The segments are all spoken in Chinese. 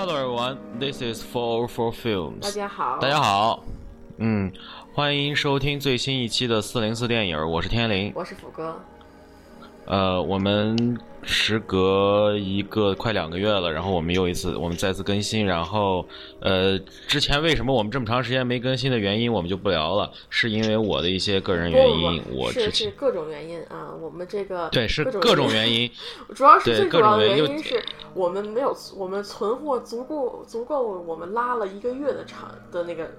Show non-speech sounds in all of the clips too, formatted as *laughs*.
Hello everyone, this is Four Four Films。大家好，大家好，嗯，欢迎收听最新一期的四零四电影，我是天灵。我是福哥。呃，我们时隔一个快两个月了，然后我们又一次，我们再次更新。然后，呃，之前为什么我们这么长时间没更新的原因，我们就不聊了，是因为我的一些个人原因。我是是各种原因啊，我们这个对是各种原因，主要是最主要的原因是我们没有我们存货足够足够，我们拉了一个月的场的那个。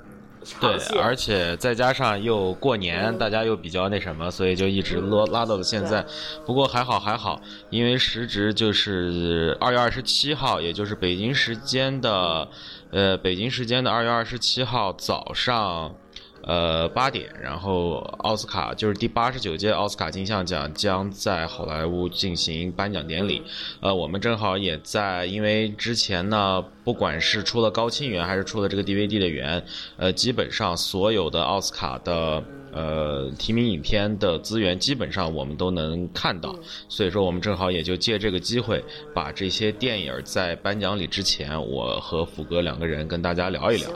对，而且再加上又过年，大家又比较那什么，所以就一直拉拉到了现在。不过还好还好，因为时值就是二月二十七号，也就是北京时间的，呃，北京时间的二月二十七号早上。呃，八点，然后奥斯卡就是第八十九届奥斯卡金像奖将在好莱坞进行颁奖典礼。呃，我们正好也在，因为之前呢，不管是出了高清源还是出了这个 DVD 的源，呃，基本上所有的奥斯卡的。呃，提名影片的资源基本上我们都能看到，所以说我们正好也就借这个机会，把这些电影在颁奖礼之前，我和福哥两个人跟大家聊一聊，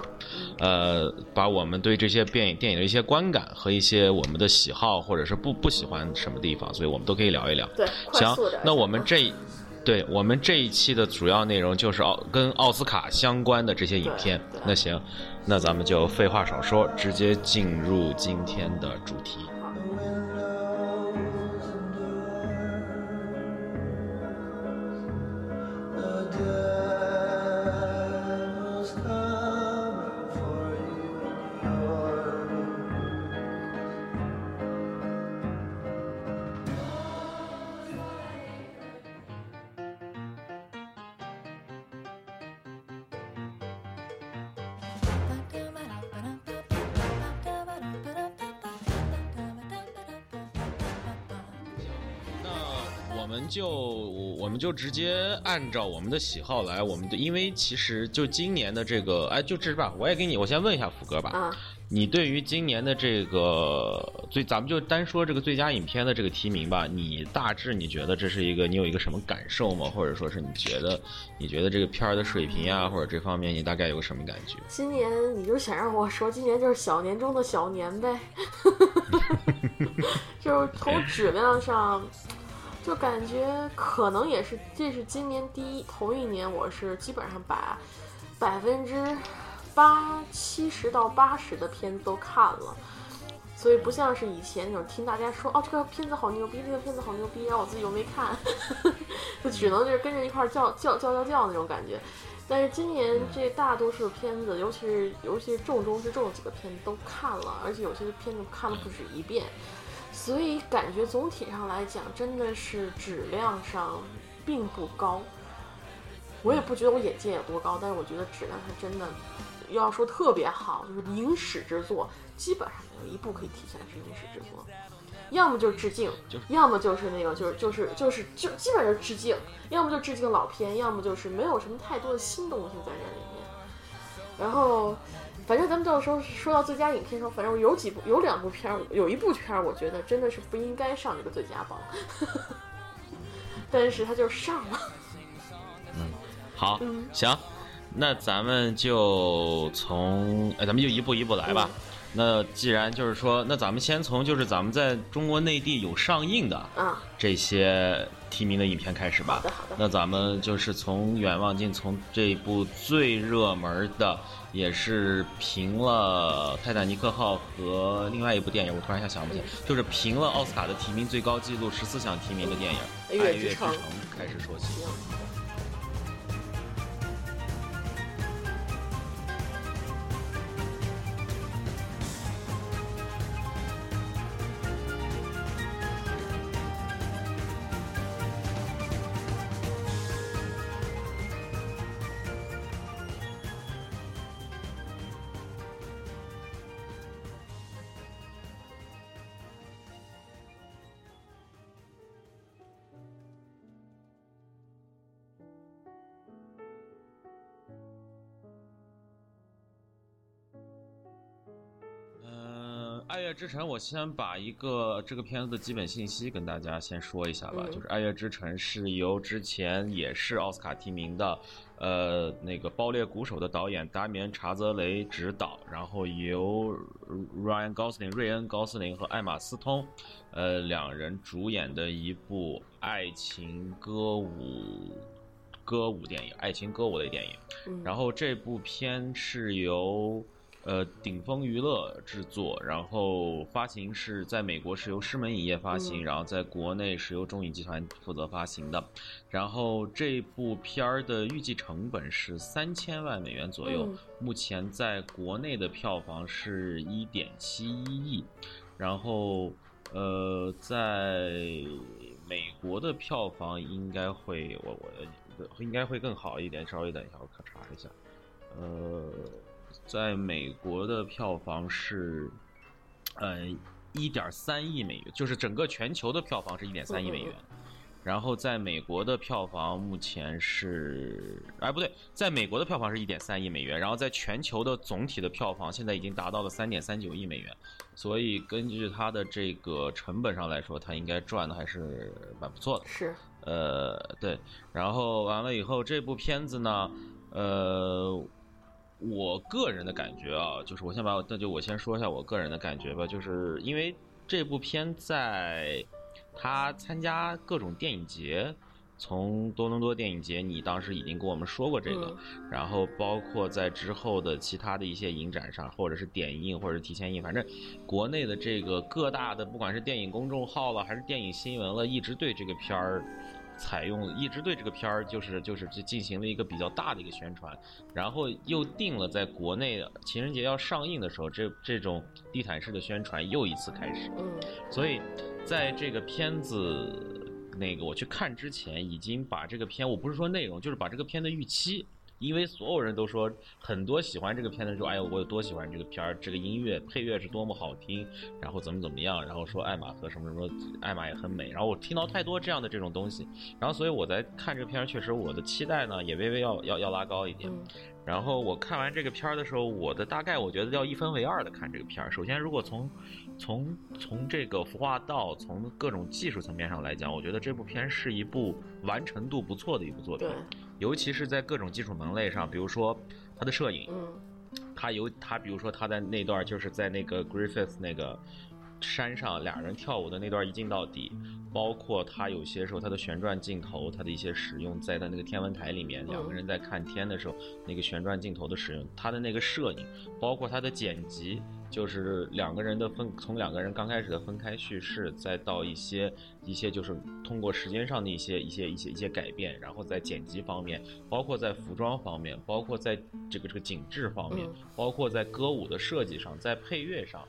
呃，把我们对这些电影电影的一些观感和一些我们的喜好或者是不不喜欢什么地方，所以我们都可以聊一聊。对，行，那我们这。对我们这一期的主要内容就是奥跟奥斯卡相关的这些影片。那行，那咱们就废话少说，直接进入今天的主题。就我们就直接按照我们的喜好来，我们的因为其实就今年的这个，哎，就这吧，我也给你，我先问一下福哥吧，啊，你对于今年的这个最，咱们就单说这个最佳影片的这个提名吧，你大致你觉得这是一个，你有一个什么感受吗？或者说是你觉得，你觉得这个片儿的水平啊，或者这方面你大概有个什么感觉？*laughs* 今年你就想让我说，今年就是小年中的小年呗，*laughs* *laughs* 就是从质量上。就感觉可能也是，这是今年第一头一年，我是基本上把百分之八七十到八十的片子都看了，所以不像是以前那种听大家说哦这个片子好牛逼，这个片子好牛逼，然后我自己又没看，*laughs* 就只能就是跟着一块叫叫叫叫叫那种感觉。但是今年这大多数片子，尤其是尤其是重中之重几个片子都看了，而且有些片子看了不止一遍。所以感觉总体上来讲，真的是质量上并不高。我也不觉得我眼界有多高，但是我觉得质量上真的，要说特别好，就是影史之作，基本上没有一部可以体现的是影史之作。要么就是致敬，要么就是那个就是就是就是就基本上是致敬，要么就致敬老片，要么就是没有什么太多的新东西在这里面。然后。反正咱们到时候说到最佳影片的时候，反正有几部，有两部片儿，有一部片儿，我觉得真的是不应该上这个最佳榜，*laughs* 但是他就上了。嗯，好，行，那咱们就从，哎，咱们就一步一步来吧。那既然就是说，那咱们先从就是咱们在中国内地有上映的啊这些提名的影片开始吧。好的，好的。那咱们就是从远望镜，从这部最热门的。也是评了《泰坦尼克号》和另外一部电影，我突然一下想不起来，就是评了奥斯卡的提名最高纪录十四项提名的电影《爱乐之城》开始说起。爱乐之城》，我先把一个这个片子的基本信息跟大家先说一下吧。嗯就是《爱乐之城》是由之前也是奥斯卡提名的，呃，那个《爆裂鼓手》的导演达米安·查泽雷执导，然后由 Ryan Gosling、瑞恩·高斯林和艾玛·斯通，呃，两人主演的一部爱情歌舞歌舞电影，爱情歌舞类电影。嗯，然后这部片是由呃顶峰娱乐制作，然后发行是在美国是由狮门影业发行，嗯然后在国内是由中影集团负责发行的。然后这部片儿的预计成本是三千万美元左右，嗯目前在国内的票房是一点七一亿，然后。呃，在美国的票房应该会，我我应该会更好一点。稍微等一下，我可查一下。呃，在美国的票房是，呃，一点三亿美元，就是整个全球的票房是一点三亿美元。然后在美国的票房目前是，哎不对，在美国的票房是一点三亿美元，然后在全球的总体的票房现在已经达到了三点三九亿美元，所以根据它的这个成本上来说，它应该赚的还是蛮不错的。是，呃，对，然后完了以后，这部片子呢，呃，我个人的感觉啊，就是我先把我，那就我先说一下我个人的感觉吧，就是因为这部片在他参加各种电影节。从多伦多电影节，你当时已经跟我们说过这个，然后包括在之后的其他的一些影展上，或者是点映，或者是提前映，反正国内的这个各大的，不管是电影公众号了，还是电影新闻了，一直对这个片儿采用，一直对这个片儿就是就是进行了一个比较大的一个宣传，然后又定了在国内情人节要上映的时候，这这种地毯式的宣传又一次开始，嗯所以在这个片子。那个我去看之前，已经把这个片，我不是说内容，就是把这个片的预期，因为所有人都说，很多喜欢这个片的人说，哎呦，我有多喜欢这个片儿，这个音乐配乐是多么好听，然后怎么怎么样，然后说艾玛和什么什么，艾玛也很美，然后我听到太多这样的这种东西，然后所以我在看这个片儿，确实我的期待呢也微微要要要拉高一点。嗯然后我看完这个片儿的时候，我的大概我觉得要一分为二的看这个片儿。首先，如果从从从这个服化道，从各种技术层面上来讲，我觉得这部片是一部完成度不错的一部作品对，，尤其是在各种技术门类上，比如说他的摄影，嗯他有他，比如说他在那段就是在那个 Griffith 那个山上俩人跳舞的那段一镜到底，包括他有些时候他的旋转镜头，他的一些使用，在他那个天文台里面，两个人在看天的时候，那个旋转镜头的使用，他的那个摄影，包括他的剪辑，就是两个人的分，从两个人刚开始的分开叙事，再到一些一些就是通过时间上的一些一些一些一些改变，然后在剪辑方面，包括在服装方面，包括在这个这个景致方面，嗯包括在歌舞的设计上，在配乐上。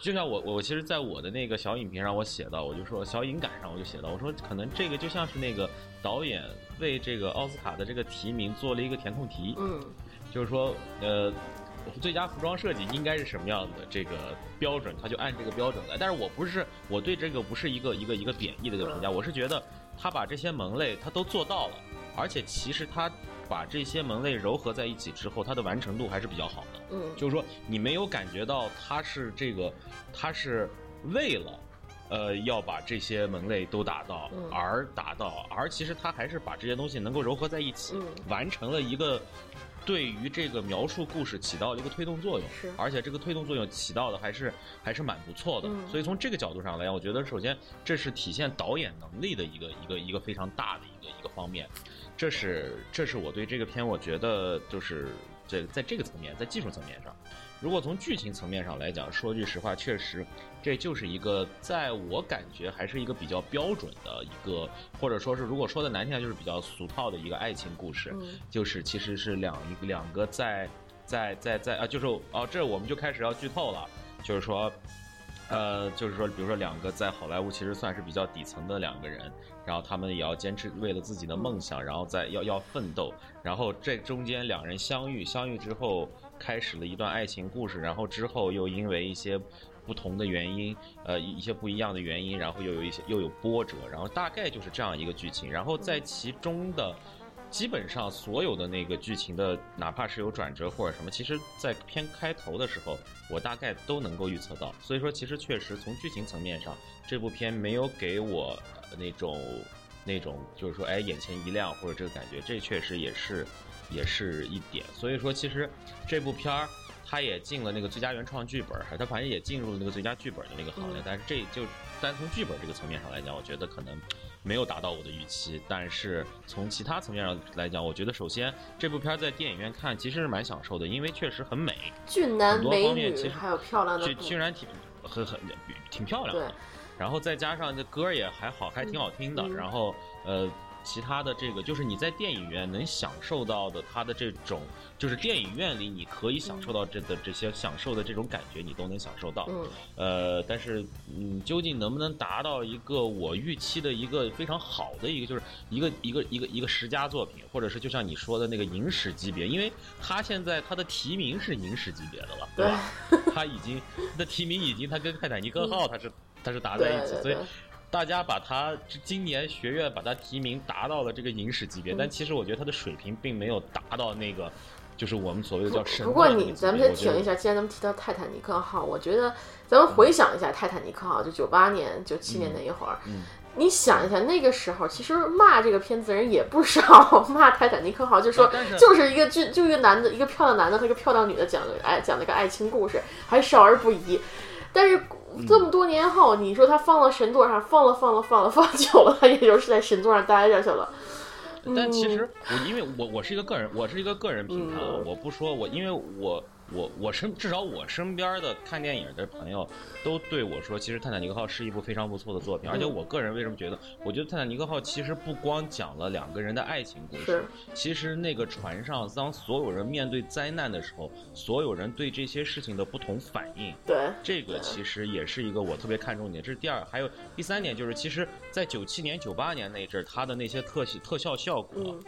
就像我我其实，在我的那个小影评上，我写到，我就说小影感上，我就写到，我说可能这个就像是那个导演为这个奥斯卡的这个提名做了一个填空题，嗯就是说，呃，最佳服装设计应该是什么样的这个标准，他就按这个标准来。但是我不是我对这个不是一个一个一个贬义的一个评价，我是觉得他把这些门类他都做到了，而且其实他把这些门类糅合在一起之后，它的完成度还是比较好的。嗯，就是说你没有感觉到他是这个，他是为了。呃，要把这些门类都达到，嗯而达到，而其实他还是把这些东西能够糅合在一起，嗯完成了一个对于这个描述故事起到了一个推动作用，是而且这个推动作用起到的还是还是蛮不错的。嗯所以从这个角度上来讲，我觉得首先这是体现导演能力的一个一个一个非常大的一个一个方面，这是这是我对这个片我觉得就是这在这个层面，在技术层面上，如果从剧情层面上来讲，说句实话，确实这就是一个在我感觉还是一个比较标准的一个，或者说是如果说的难听点，就是比较俗套的一个爱情故事。嗯就是其实是两一两个在在在在啊，就是哦，这我们就开始要剧透了，就是说。呃，就是说，比如说两个在好莱坞其实算是比较底层的两个人，然后他们也要坚持为了自己的梦想，然后再要要奋斗，然后这中间两人相遇，相遇之后开始了一段爱情故事，然后之后又因为一些不同的原因，呃，一一些不一样的原因，然后又有一些又有波折，然后大概就是这样一个剧情，然后在其中的。基本上所有的那个剧情的，哪怕是有转折或者什么，其实，在片开头的时候，我大概都能够预测到。所以说，其实确实从剧情层面上，这部片没有给我那种那种就是说，哎，眼前一亮或者这个感觉，这确实也是也是一点。所以说，其实这部片儿。他也进了那个最佳原创剧本，他反正也进入了那个最佳剧本的那个行列。但是这就单从剧本这个层面上来讲，我觉得可能没有达到我的预期。但是从其他层面上来讲，我觉得首先这部片在电影院看其实是蛮享受的，因为确实很美，俊男美女，还有漂亮的，居居然挺很很挺漂亮的。然后再加上这歌也还好，还挺好听的。然后呃。其他的这个就是你在电影院能享受到的，它的这种就是电影院里你可以享受到这的这些享受的这种感觉，你都能享受到。嗯。呃，但是嗯，究竟能不能达到一个我预期的一个非常好的一个，就是一个一个一个一个十佳作品，或者是就像你说的那个影史级别，因为它现在它的提名是影史级别的了，对吧？它已经的提名已经它跟泰坦尼克号它是它是打在一起，所以。大家把他今年学院把他提名达到了这个影史级别，但其实我觉得他的水平并没有达到那个，就是我们所谓的叫神。不过你咱们先停一下，既然咱们提到泰坦尼克号，我觉得咱们回想一下泰坦尼克号，就九八年、九七年那一会儿，你想一下那个时候，其实骂这个片子的人也不少，骂泰坦尼克号就说就是一个就就一个男的，一个漂亮男的和一个漂亮女的讲的爱讲那个爱情故事，还少儿不宜，但是。这么多年后，你说他放到神座上，放了放了放了放久了，他也就是在神座上待下去了。但其实我因为我我是一个个人，我是一个个人评判，我不说我因为我。我我身至少我身边的看电影的朋友都对我说，其实《泰坦尼克号》是一部非常不错的作品。而且我个人为什么觉得，我觉得《泰坦尼克号》其实不光讲了两个人的爱情故事，其实那个船上当所有人面对灾难的时候，所有人对这些事情的不同反应，对这个其实也是一个我特别看重的点。这是第二，还有第三点就是，其实，在九七年、九八年那阵儿，它的那些特效特效效果。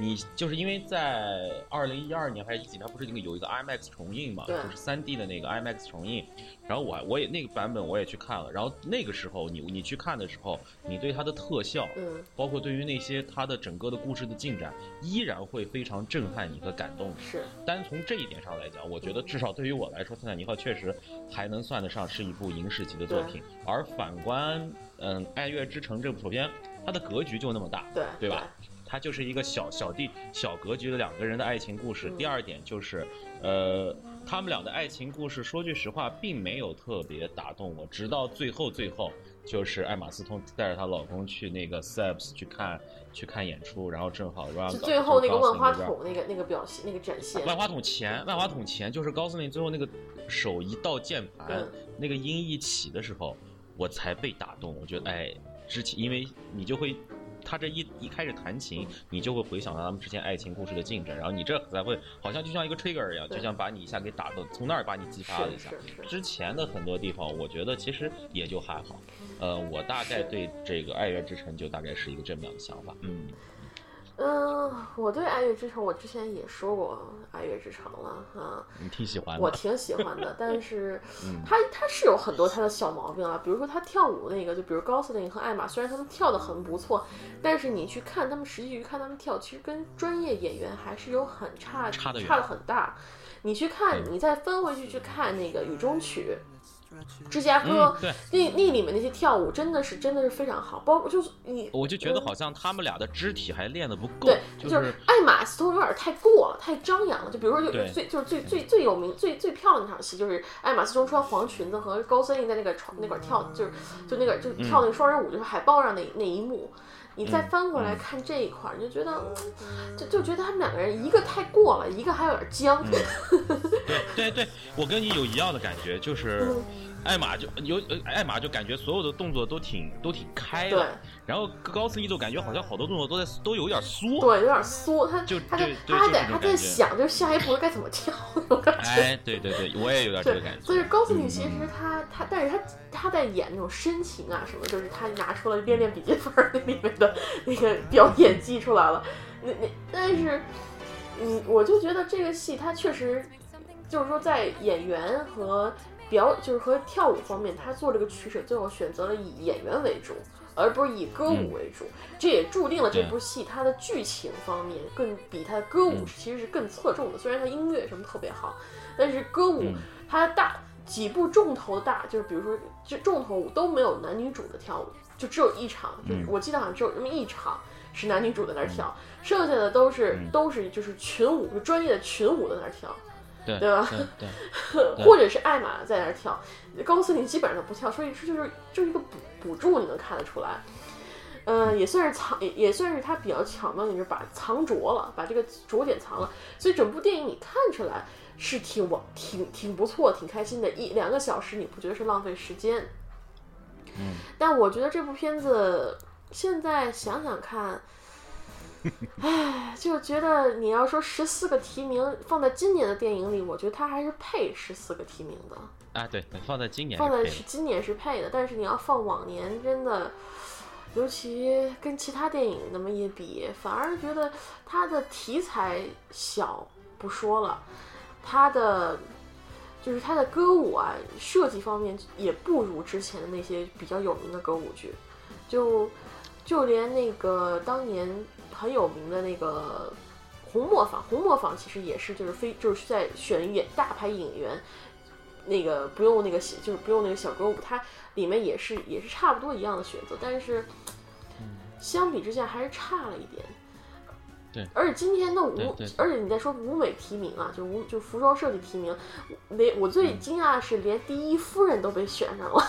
你就是因为在二零一二年还是一几年，不是那个有一个 IMAX 重映嘛，就是三 D 的那个 IMAX 重映，然后我我也那个版本我也去看了，然后那个时候你你去看的时候，你对它的特效，嗯，包括对于那些它的整个的故事的进展，依然会非常震撼你和感动。是，单从这一点上来讲，我觉得至少对于我来说，《泰坦尼克号》确实还能算得上是一部影史级的作品。而反观，嗯，《爱乐之城》这部，首先它的格局就那么大，对，对吧？它就是一个小小地小格局的两个人的爱情故事。第二点就是，呃，他们俩的爱情故事，说句实话，并没有特别打动我。直到最后，最后就是艾玛斯通带着她老公去那个 Sebs 去看去看演出，然后正好让最后那个万花筒那个那个表现那个展现。万花筒前，万花筒前就是高司令最后那个手一到键盘，那个音一起的时候，我才被打动。我觉得，哎，之前因为你就会。他这一一开始弹琴，你就会回想到他们之前爱情故事的进展，然后你这才会好像就像一个 trigger 一样，就像把你一下给打到，从那儿把你激发了一下。之前的很多地方，我觉得其实也就还好。呃，我大概对这个《爱乐之城》就大概是一个这么样的想法。嗯。嗯，我对《爱乐之城》，我之前也说过《爱乐之城》了啊。你挺喜欢的。我挺喜欢的，但是 *laughs* 他他是有很多他的小毛病啊，比如说他跳舞那个，就比如高司令和艾玛，虽然他们跳的很不错，但是你去看他们实际去看他们跳，其实跟专业演员还是有很差差的差的很大。你去看，你再分回去去看那个《雨中曲》。芝加哥，那那里面那些跳舞真的是真的是非常好，包括就是你，我就觉得好像他们俩的肢体还练的不够。对，就是艾玛斯通有点太过了，太张扬了。就比如说有最就是最最最有名最最漂亮那场戏，就是艾玛斯通穿黄裙子和高森林在那个床那块跳，就是就那个就跳那个双人舞，就是海报上那那一幕。你再翻过来看这一块，你就觉得就就觉得他们两个人一个太过了，一个还有点僵。*laughs* 对对对，我跟你有一样的感觉，就是。艾玛就有，艾玛就感觉所有的动作都挺都挺开的，然后高斯一就感觉好像好多动作都在都有点缩，对，有点缩，他就他他还在他在想，就是下一步该怎么跳那种感觉。哎，对对对，我也有点这个感觉。所以高斯你其实他他，但是他他在演那种深情啊什么，就是他拿出了《恋恋笔记本》那里面的那个表演技出来了。那那但是，嗯，我就觉得这个戏他确实就是说在演员和。表就是和跳舞方面，他做这个取舍，最后选择了以演员为主，而不是以歌舞为主。这也注定了这部戏它的剧情方面更比它的歌舞嗯其实是更侧重的。虽然它音乐什么特别好，但是歌舞嗯它大几部重头大，就是比如说这重头舞都没有男女主的跳舞，就只有一场，就我记得好像只有那么一场是男女主在那儿跳，剩下的都是嗯都是就是群舞，就专业的群舞在那儿跳。对对吧？对 *laughs* 对，或者是艾玛在那儿跳，高司令基本上都不跳，所以这就是就是一个补补助，你能看得出来。呃，也算是藏，也也算是他比较巧妙，就是把藏拙了，把这个着点藏了，所以整部电影你看出来是挺完挺挺不错，挺开心的，一两个小时你不觉得是浪费时间？嗯，但我觉得这部片子现在想想看，*laughs* 唉，就觉得你要说十四个提名放在今年的电影里，我觉得它还是配十四个提名的。啊对，放在今年放在是今年是配的，但是你要放往年，真的，尤其跟其他电影那么一比，反而觉得它的题材小不说了，它的就是它的歌舞啊设计方面也不如之前的那些比较有名的歌舞剧，就就连那个当年很有名的那个。红磨坊，红磨坊其实也是，就是非就是在选演大牌演员，那个不用那个小就是不用那个小歌舞，它里面也是也是差不多一样的选择，但是相比之下还是差了一点。对而且今天的舞而且你在说舞美提名啊，就舞就服装设计提名，连我最惊讶的是连第一夫人都被选上了。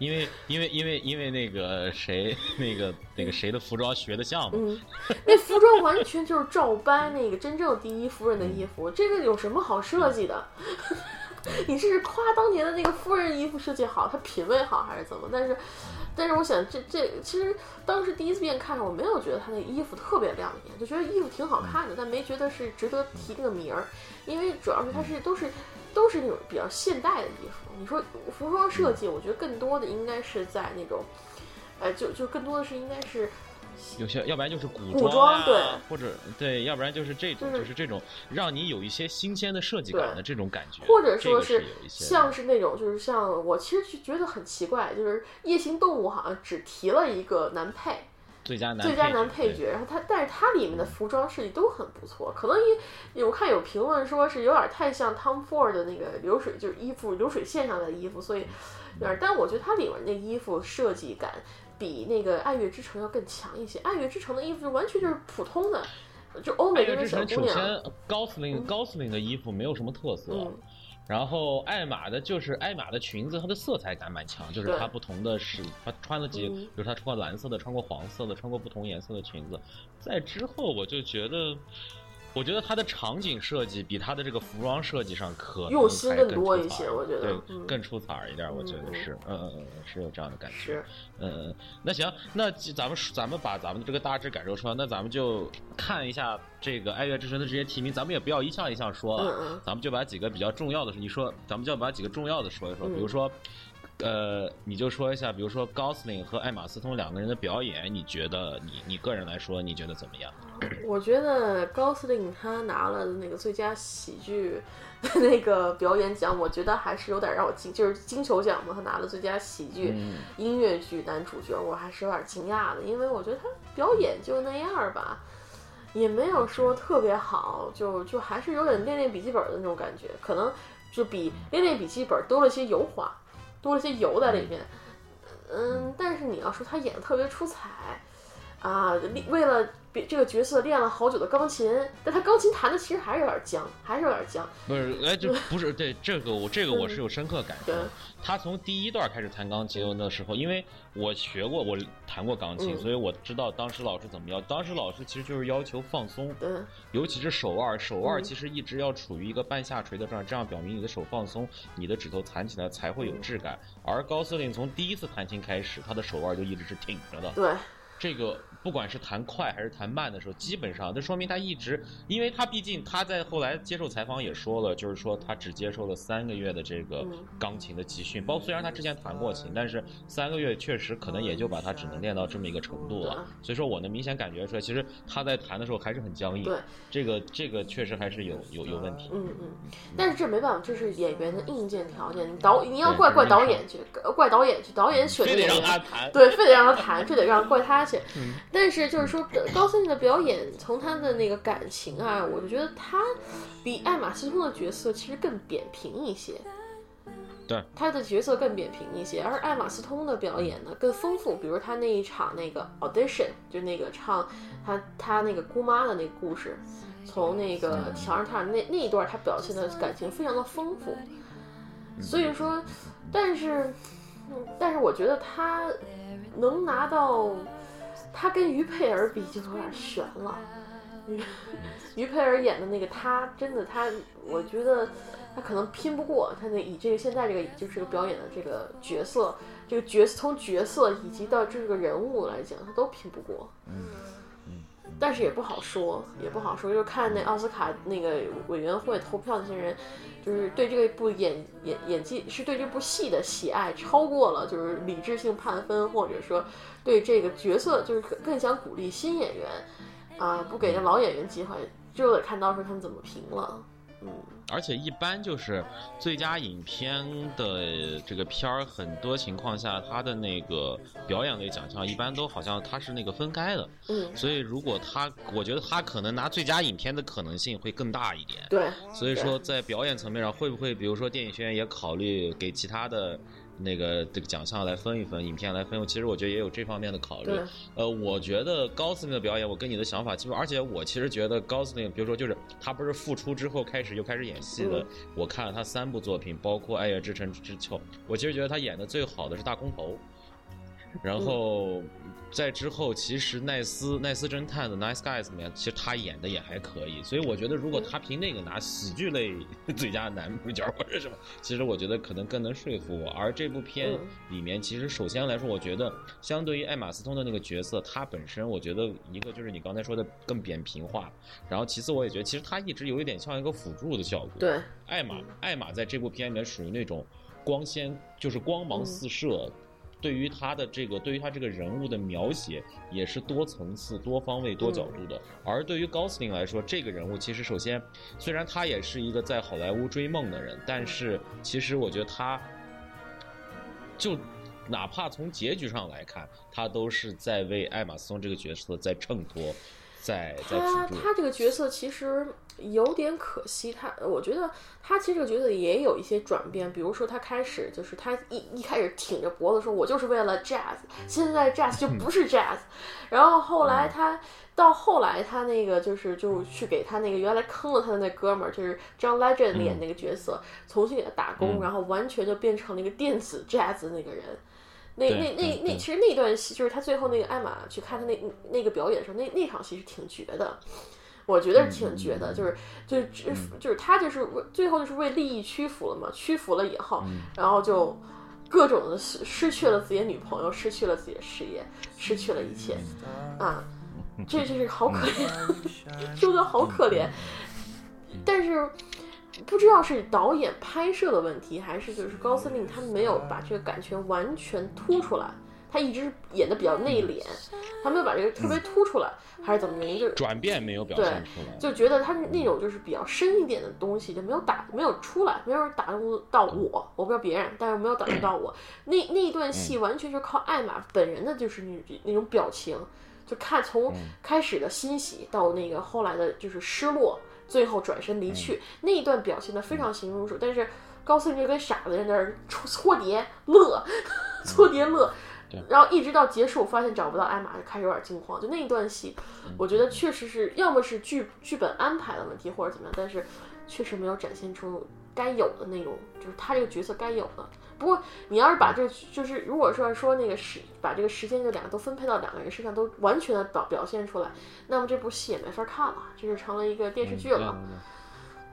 因为因为因为因为那个谁那个那个谁的服装学的像嘛，嗯，*laughs* 那服装完全就是照搬那个真正第一夫人的衣服，这个有什么好设计的？*laughs* 你这是夸当年的那个夫人衣服设计好，她品味好还是怎么？但是，但是我想这这其实当时第一次遍看，我没有觉得她那衣服特别亮眼，就觉得衣服挺好看的，但没觉得是值得提这个名儿，因为主要是它是都是都是那种比较现代的衣服。你说服装设计，我觉得更多的应该是在那种，呃，就就更多的是应该是有些要不然就是古古装啊装对或者对，要不然就是这种就是就是这种让你有一些新鲜的设计感的这种感觉，或者说是像是那种，就是像我其实就觉得很奇怪，就是《夜行动物》好像只提了一个男配，最佳男最佳男配角，然后他但是他里面的服装设计都很不错，可能因我看有评论说是有点太像 Tom Ford 的那个流水，就是衣服流水线上的衣服，所以有点，但我觉得它里面那衣服设计感比那个《爱乐之城》要更强一些，《爱乐之城》的衣服就完全就是普通的，就欧美那种小姑娘，首先高司令高司令的衣服没有什么特色，嗯然后艾玛的就是艾玛的裙子，它的色彩感蛮强，就是对它不同的是她穿了几，嗯比如她穿过蓝色的，穿过黄色的，穿过不同颜色的裙子。在之后我就觉得，我觉得它的场景设计比它的这个服装设计上可能用心还更多一些我觉得对，嗯更出彩儿一点儿，我觉得嗯是，嗯嗯嗯，是有这样的感觉。是。嗯，那行，那咱们咱们把咱们这个大致感受说，那咱们就看一下这个爱乐之城的这些提名，咱们也不要一项一项说了，嗯嗯咱们就把几个比较重要的，你说，咱们就把几个重要的说一说，嗯比如说，呃，你就说一下，比如说高司令和艾玛斯通两个人的表演，你觉得你你个人来说，你觉得怎么样？*coughs* 我觉得高司令他拿了那个最佳喜剧那个表演奖，我觉得还是有点让我惊，就是金球奖嘛，他拿了最佳喜剧嗯音乐剧男主角，我还是有点惊讶的，因为我觉得他表演就那样儿吧，也没有说特别好，就就还是有点练练笔记本的那种感觉，可能就比练练笔记本多了些油花，多了些油在里面。嗯，但是你要说他演的特别出彩，啊，为了比这个角色练了好久的钢琴，但他钢琴弹的其实还是有点僵，还是有点僵。不是，哎，就 *laughs* 不是对这个我这个我是有深刻感受对。他从第一段开始弹钢琴的时候，因为我学过，我弹过钢琴，嗯所以我知道当时老师怎么要。当时老师其实就是要求放松，嗯，尤其是手腕，手腕嗯其实一直要处于一个半下垂的状态，这样表明你的手放松，你的指头弹起来才会有质感。而高司令从第一次弹琴开始，他的手腕就一直是挺着的，对，这个不管是弹快还是弹慢的时候，基本上这说明他一直，因为他毕竟他在后来接受采访也说了，就是说他只接受了三个月的这个嗯钢琴的集训，包括虽然他之前弹过琴，但是三个月确实可能也就把他只能练到这么一个程度了。所以说我能明显感觉出来，其实他在弹的时候还是很僵硬。对，这个这个确实还是有有有问题。嗯嗯，但是这没办法，这是演员的硬件条件。你导你要怪怪导演去，怪导演去，导演选的非得让演员他弹。对，非得让他弹，这得让怪他去。嗯但是就是说，高司令的表演，从他的那个感情啊，我就觉得他比艾玛斯通的角色其实更扁平一些。对，他的角色更扁平一些，而艾玛斯通的表演呢更丰富。比如他那一场那个 audition，就那个唱他他那个姑妈的那个故事，从那个墙上跳那那一段，他表现的感情非常的丰富。所以说，但是，嗯但是我觉得他能拿到，他跟于佩尔比就有点悬了。于于佩尔演的那个他，真的他，我觉得他可能拼不过他那以这个现在这个就是这个表演的这个角色，这个角色从角色以及到这个人物来讲，他都拼不过。但是也不好说，也不好说，就是看那奥斯卡那个委员会投票那些人，就是对这部演演演技是对这部戏的喜爱超过了就是理智性判分，或者说对这个角色就是更更想鼓励新演员啊，不给那老演员机会，就得看到时候他们怎么评了。嗯，而且一般就是最佳影片的这个片儿，很多情况下它的那个表演类奖项一般都好像它是那个分开的，嗯，所以如果他，我觉得他可能拿最佳影片的可能性会更大一点。对，所以说在表演层面上，会不会比如说电影学院也考虑给其他的那个这个奖项来分一分，影片来分？其实我觉得也有这方面的考虑。呃，我觉得高司令的表演，我跟你的想法基本，而且我其实觉得高司令，比如说就是他不是复出之后开始又开始演戏的，嗯我看了他三部作品，包括《爱乐之城之秋》，我其实觉得他演的最好的是《大空头》。然后在之后，其实奈斯奈斯侦探的《Nice Guys》里面，其实他演的也还可以，所以我觉得如果他凭那个拿喜剧类 *laughs* 最佳男主角或者什么，其实我觉得可能更能说服我。而这部片嗯里面，其实首先来说，我觉得相对于艾玛斯通的那个角色，他本身我觉得一个就是你刚才说的更扁平化，然后其次我也觉得其实他一直有一点像一个辅助的效果。对，艾玛，艾玛在这部片里面属于那种光鲜，就是光芒四射。对于他的这个，对于他这个人物的描写，也是多层次、多方位、多角度的。而对于高司令来说，这个人物其实首先，虽然他也是一个在好莱坞追梦的人，但是其实我觉得他，就哪怕从结局上来看，他都是在为艾玛斯通这个角色在衬托，在在。他这个角色其实有点可惜，他我觉得他其实这个角色也有一些转变，比如说他开始就是他一一开始挺着脖子说，我就是为了 jazz，现在 jazz 就不是 jazz，然后后来他。到后来，他那个就是就去给他那个原来坑了他的那哥们儿，就是 John Legend 演那个角色，重新给他打工，嗯然后完全就变成了一个电子 jazz 的那个人。那那那那，其实那段戏就是他最后那个艾玛去看他那那个表演的时候，那那场戏是挺绝的，我觉得挺绝的，就是就是就是他就是为最后就是为利益屈服了嘛，屈服了以后，然后就各种的失失去了自己的女朋友，失去了自己的事业，失去了一切啊，*laughs* 这就是好可怜，*laughs* 说的好可怜，但是。不知道是导演拍摄的问题，还是就是高司令他没有把这个感情完全突出来，他一直演的比较内敛，他没有把这个特别突出来，还是怎么原因？就是转变没有表现出来，就觉得他那种就是比较深一点的东西就没有打没有出来，没有人打动到我，我不知道别人，但是没有打动到我。*clears throat* 那那一段戏完全是靠艾玛本人的就是那那种表情，就看从开始的欣喜到那个后来的就是失落。最后转身离去、那一段表现的非常形容入手，但是高司令就跟傻子在那儿搓碟乐，搓碟乐，*laughs* 然后一直到结束发现找不到艾玛，就开始有点惊慌。就那一段戏，我觉得确实是要么是剧剧本安排的问题，或者怎么样，但是确实没有展现出该有的那种，就是他这个角色该有的。不过你要是把这就是如果说说那个时把这个时间就两个都分配到两个人身上，都完全的表表现出来，那么这部戏也没法看了，这就成了一个电视剧了。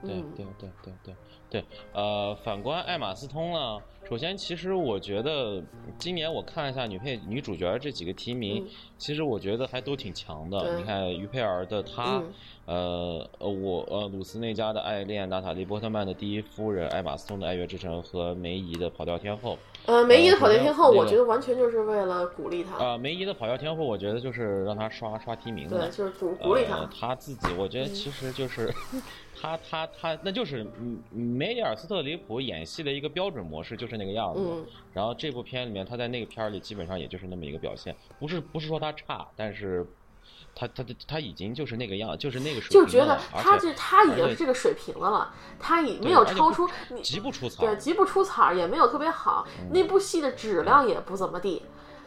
对嗯对对对对对，呃，反观艾玛斯通呢，首先其实我觉得今年我看了一下女配女主角这几个提名，嗯其实我觉得还都挺强的。对你看于佩尔的她，嗯呃呃我呃鲁斯内加的爱恋，娜塔莉波特曼的第一夫人，艾玛斯通的爱乐之城和梅姨的跑调天后。呃，梅姨的呃跑调天后，我觉得完全就是为了鼓励她，呃，梅姨的跑调天后，我觉得就是让她刷刷提名的。对，就是鼓鼓励她呃。他自己，我觉得嗯其实就是、他他他，那就是嗯梅里尔斯特里普演戏的一个标准模式，就是那个样子。嗯然后这部片里面，他在那个片儿里基本上也就是那么一个表现，不是不是说他差，但是他他他他已经就是那个样，就是那个水就觉得他这他已经是这个水平的了，他已没有超出你极不出彩对，，极不出彩，也没有特别好，嗯那部戏的质量也不怎么地。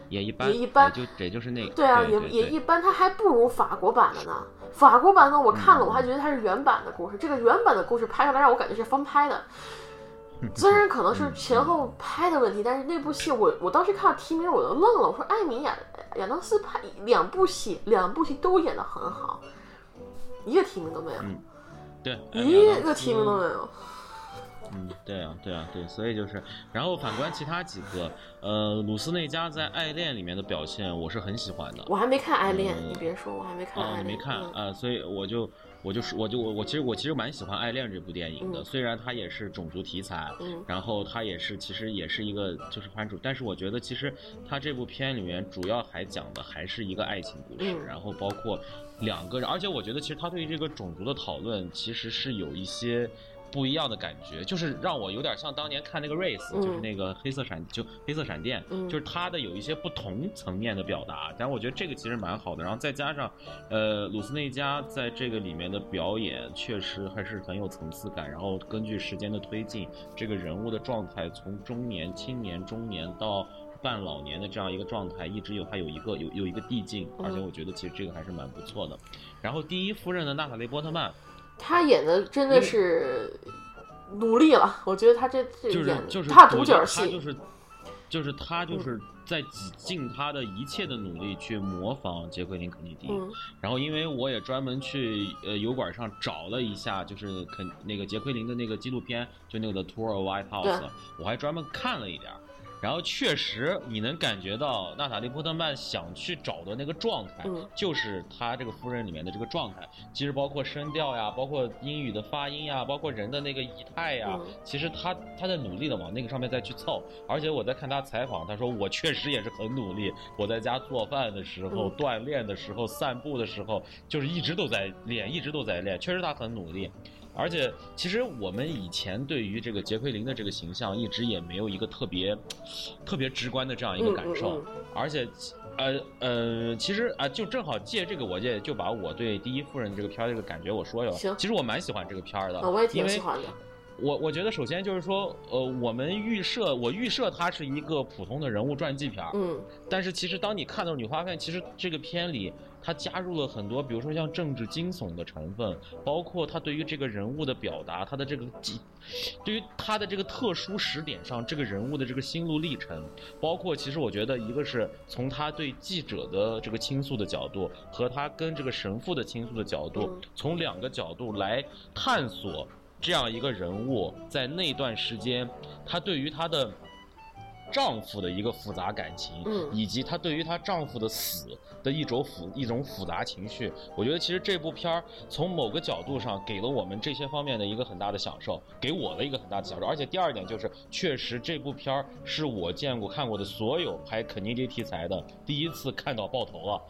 也一般，也一般就也就是那个，对啊，也也一般，他还不如法国版的呢。法国版的我看了，嗯我还觉得它是原版的故事。这个原版的故事拍出来让我感觉是翻拍的，虽然可能是前后拍的问题，但是那部戏我我当时看到提名我都愣了，我说艾米演亚当斯拍两部戏，两部戏都演得很好，一个提名都没有，嗯对，一个提名都没有。嗯，对啊，对啊，对，所以就是，然后反观其他几个，呃，鲁斯内加在《爱恋》里面的表现，我是很喜欢的。我还没看《爱恋》，嗯你别说，我还没看《啊，爱恋》。你没看嗯啊、所以我就我就是我就我我其实我其实蛮喜欢《爱恋》这部电影的，嗯虽然它也是种族题材，嗯然后它也是其实也是一个就是反主，但是我觉得其实它这部片里面主要还讲的还是一个爱情故事，嗯然后包括两个人，而且我觉得其实他对于这个种族的讨论其实是有一些。不一样的感觉，就是让我有点像当年看那个 Race，、嗯就是那个黑色闪，就黑色闪电，嗯就是它的有一些不同层面的表达，但我觉得这个其实蛮好的。然后再加上，呃，鲁斯内加在这个里面的表演确实还是很有层次感。然后根据时间的推进，这个人物的状态从中年、青年、中年到半老年的这样一个状态，一直有它有一个有有一个递进，嗯而且我觉得其实这个还是蛮不错的。然后第一夫人的娜塔莉波特曼，他演的真的是努力了，我觉得他这这就是就是他主角戏，就是就是他就是在挤尽他的一切的努力去模仿杰奎琳肯尼迪。嗯然后因为我也专门去呃油管上找了一下，就是肯那个杰奎琳的那个纪录片，就那个 The Tour of White House，我还专门看了一点儿。然后确实，你能感觉到娜塔莉波特曼想去找的那个状态，嗯就是她这个夫人里面的这个状态。其实包括声调呀，包括英语的发音呀，包括人的那个仪态呀，嗯其实她她在努力的往那个上面再去凑。而且我在看她采访，她说我确实也是很努力。我在家做饭的时候、嗯锻炼的时候、散步的时候，就是一直都在练，一直都在练。确实她很努力。而且，其实我们以前对于这个杰奎琳的这个形象，一直也没有一个特别、特别直观的这样一个感受。嗯嗯而且，呃呃，其实啊、就正好借这个，我也就把我对第一夫人这个片儿这个感觉我说了。行其实我蛮喜欢这个片儿的，啊，我也因为挺喜欢的。我我觉得首先就是说，呃，我们预设我预设它是一个普通的人物传记片儿，嗯但是其实当你看到，你会发现其实这个片里它加入了很多，比如说像政治惊悚的成分，包括他对于这个人物的表达，他的这个记，对于他的这个特殊时点上这个人物的这个心路历程，包括其实我觉得一个是从他对记者的这个倾诉的角度，和他跟这个神父的倾诉的角度，嗯从两个角度来探索这样一个人物在那段时间，他对于他的丈夫的一个复杂感情，嗯以及她对于她丈夫的死的一种复一种复杂情绪。我觉得其实这部片儿从某个角度上给了我们这些方面的一个很大的享受，给我的一个很大的享受。而且第二点就是，确实这部片儿是我见过看过的所有拍肯尼迪题材的第一次看到爆头了。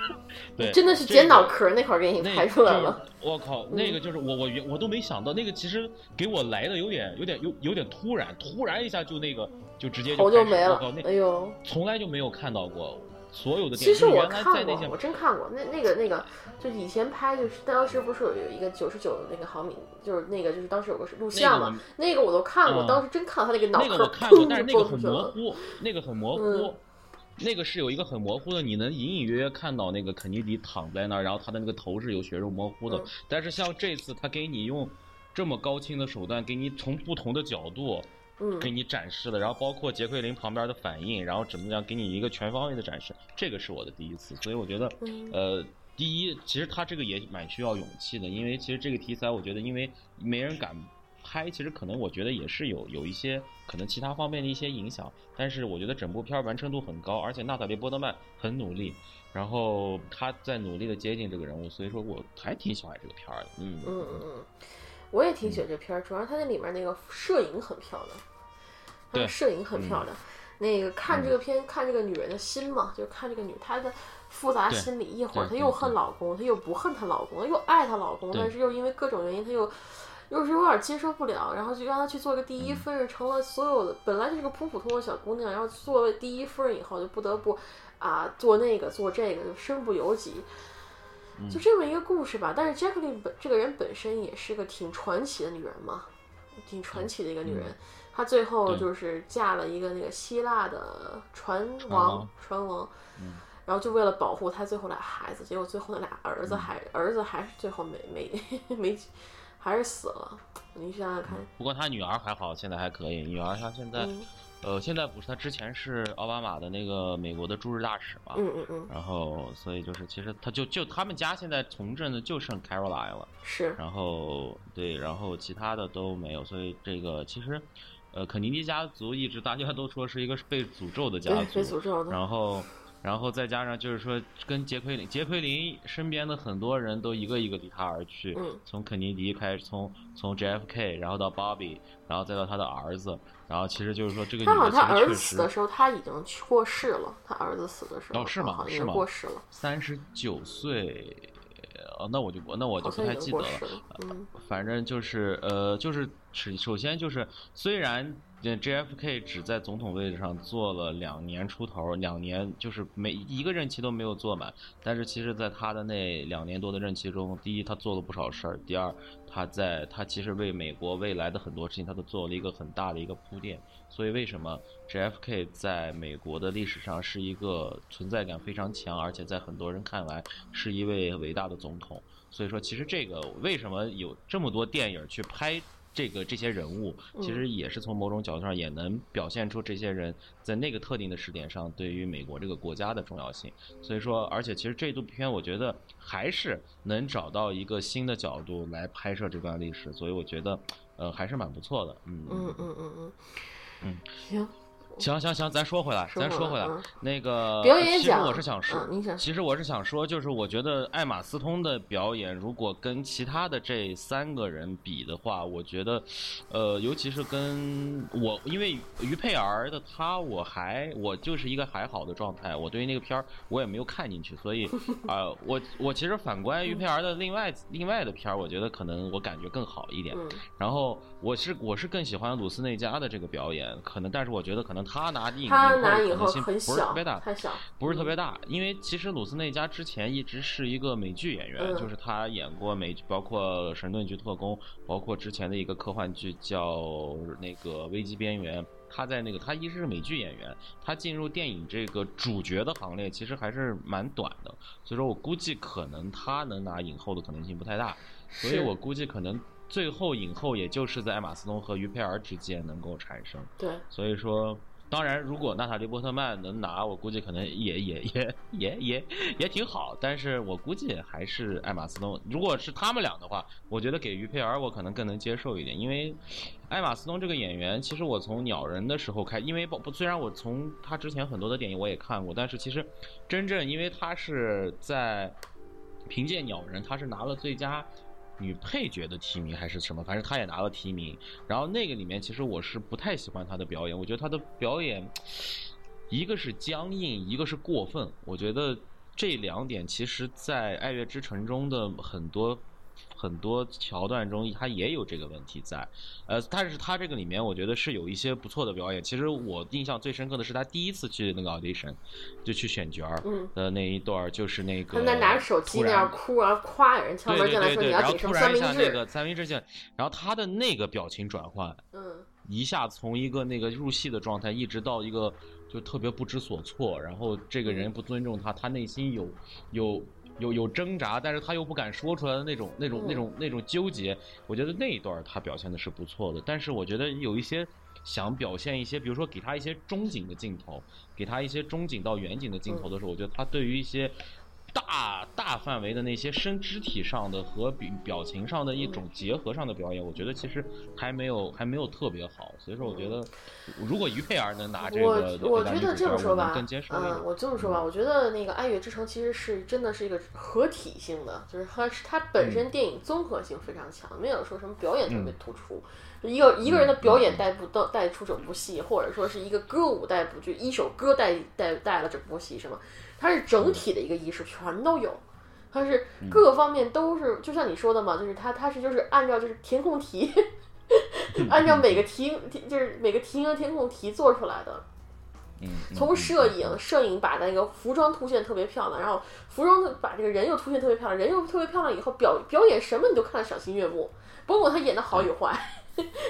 *laughs* 对，真的是这个捡脑壳那块儿给你拍出来了。我靠，那个就是我我原我都没想到，那个其实给我来的有点有点有有点突然，突然一下就那个就直接头就没了哎呦！从来就没有看到过所有的电其实我看过，我真看过。那那个那个，就是以前拍，就是当时不是有有一个九十九那个毫米，就是那个就是当时有个录像嘛，那个我都看过。嗯当时真看到他那个脑那壳个我看过，但是那个很。模糊，那个很模糊。嗯那个是有一个很模糊的，你能隐隐约约看到那个肯尼迪躺在那儿，然后他的那个头是有血肉模糊的。嗯但是像这次他给你用这么高清的手段，给你从不同的角度嗯给你展示的，然后包括杰奎琳旁边的反应，然后怎么样给你一个全方位的展示，这个是我的第一次，所以我觉得嗯呃，第一，其实他这个也蛮需要勇气的，因为其实这个题材，我觉得因为没人敢拍，其实可能我觉得也是有有一些可能其他方面的一些影响。但是我觉得整部片完成度很高，而且娜塔莉波特曼很努力，然后他在努力的接近这个人物，所以说我还挺喜欢这个片儿的。嗯嗯嗯，我也挺喜欢这片儿，主要它那里面那个摄影很漂亮，它的摄影很漂亮。那个看这个片，看这个女人的心嘛，就看这个女她的复杂心理。一会儿她又恨老公，她又不恨她老公，又爱她老公，但是又因为各种原因，她又又是有点接受不了，然后就让她去做个第一夫人，成了所有的本来就是个普普通通的小姑娘，然后作为第一夫人以后，就不得不啊做那个做这个，就身不由己，就这么一个故事吧。但是 Jacqueline 本这个人本身也是个挺传奇的女人嘛，挺传奇的一个女人。她最后就是嫁了一个那个希腊的船王，船王，然后就为了保护她最后俩孩子，结果最后那俩儿子还儿子还是最后没没 *laughs* 没，还是死了。你想想看。不过她女儿还好，现在还可以。女儿她现在，呃，现在不是他之前是奥巴马的那个美国的驻日大使嘛？嗯嗯嗯。然后，所以就是其实他就就他们家现在从政的就剩 Caroline 了。是。然后对，然后其他的都没有，所以这个其实。呃，肯尼迪家族一直大家都说是一个被诅咒的家族，被诅咒的。然后，然后再加上就是说，跟杰奎琳，杰奎琳身边的很多人都一个一个离他而去。嗯。从肯尼迪开始，从从 JFK，然后到 Bobby，然后再到他的儿子，然后其实就是说这个。他好像他儿子死的时候他已经过世了，他儿子死的时候。哦，是吗？是吗？过世了。三十九岁。哦，那我就那我就不太记得了。嗯，反正就是呃，就是首首先就是，虽然 JFK 只在总统位置上做了两年出头，两年就是每一个任期都没有做满，但是其实在他的那两年多的任期中，第一他做了不少事儿，第二他在他其实为美国未来的很多事情他都做了一个很大的一个铺垫。所以为什么 JFK 在美国的历史上是一个存在感非常强，而且在很多人看来是一位伟大的总统？所以说，其实这个为什么有这么多电影去拍这个这些人物，其实也是从某种角度上也能表现出这些人在那个特定的时点上对于美国这个国家的重要性。所以说，而且其实这部片我觉得还是能找到一个新的角度来拍摄这段历史，所以我觉得呃还是蛮不错的。嗯嗯嗯嗯嗯。嗯，行，行行行，咱说回来，咱说回来，那个，其实我是想说，其实我是想说，就是我觉得艾玛斯通的表演，如果跟其他的这三个人比的话，我觉得，呃，尤其是跟我，因为于佩儿的他，我还我就是一个还好的状态，我对于那个片儿我也没有看进去，所以 *laughs* 啊，我我其实反观于佩儿的另外另外的片儿，我觉得可能我感觉更好一点，然后我是我是更喜欢鲁斯内加的这个表演，可能但是我觉得可能他拿影后可能性不是特别大，太小，不是特别大。因为其实鲁斯内加之前一直是一个美剧演员，就是他演过美，包括《神盾局特工》，包括之前的一个科幻剧叫那个《危机边缘》。他在那个他一直是美剧演员，他进入电影这个主角的行列其实还是蛮短的，所以说我估计可能他能拿影后的可能性不太大，所以我估计可能最后影后也就是在艾玛斯通和于佩尔之间能够产生。对，所以说。当然，如果娜塔莉波特曼能拿，我估计可能也也也也也也挺好。但是我估计还是艾玛斯通。如果是他们俩的话，我觉得给于佩尔我可能更能接受一点，因为艾玛斯通这个演员，其实我从鸟人的时候开，因为不虽然我从他之前很多的电影我也看过，但是其实真正因为他是在凭借鸟人，他是拿了最佳。女配角的提名还是什么，反正她也拿了提名。然后那个里面，其实我是不太喜欢她的表演，我觉得她的表演，一个是僵硬，一个是过分。我觉得这两点，其实在《爱乐之城》中的很多。很多桥段中，他也有这个问题在，呃，但是他这个里面，我觉得是有一些不错的表演。其实我印象最深刻的是他第一次去那个 audition，就去选角儿的那一段，就是那个他在拿着手机那样哭啊，夸人敲门进来说你要给什么三明治，三明治进，然后他的那个表情转换，嗯，一下从一个那个入戏的状态，一直到一个就特别不知所措，然后这个人不尊重他，他内心有有。有有挣扎，但是他又不敢说出来的那种、那种、那种、那种纠结，我觉得那一段他表现的是不错的。但是我觉得有一些想表现一些，比如说给他一些中景的镜头，给他一些中景到远景的镜头的时候，我觉得他对于一些大大大范围的那些身肢体上的和表表情上的一种结合上的表演，我觉得其实还没有还没有特别好。所以说，我觉得如果于佩儿能拿这个，我我觉得这么说吧，嗯，我这么说吧，我觉得那个《爱乐之城》其实是真的是一个合体性的，就是它是它本身电影综合性非常强，没有说什么表演特别突出。一个一个人的表演带不到带出整部戏，或者说是一个歌舞带不就一首歌带带带了整部戏，是吗？它是整体的一个艺术，全都有，它是各个方面都是，就像你说的嘛，就是它它是就是按照就是填空题，*laughs* 按照每个题就是每个题型的填空题做出来的。从摄影，摄影把那个服装凸现特别漂亮，然后服装把这个人又凸现特别漂亮，人又特别漂亮以后表表演什么你都看得赏心悦目，甭管他演的好与坏。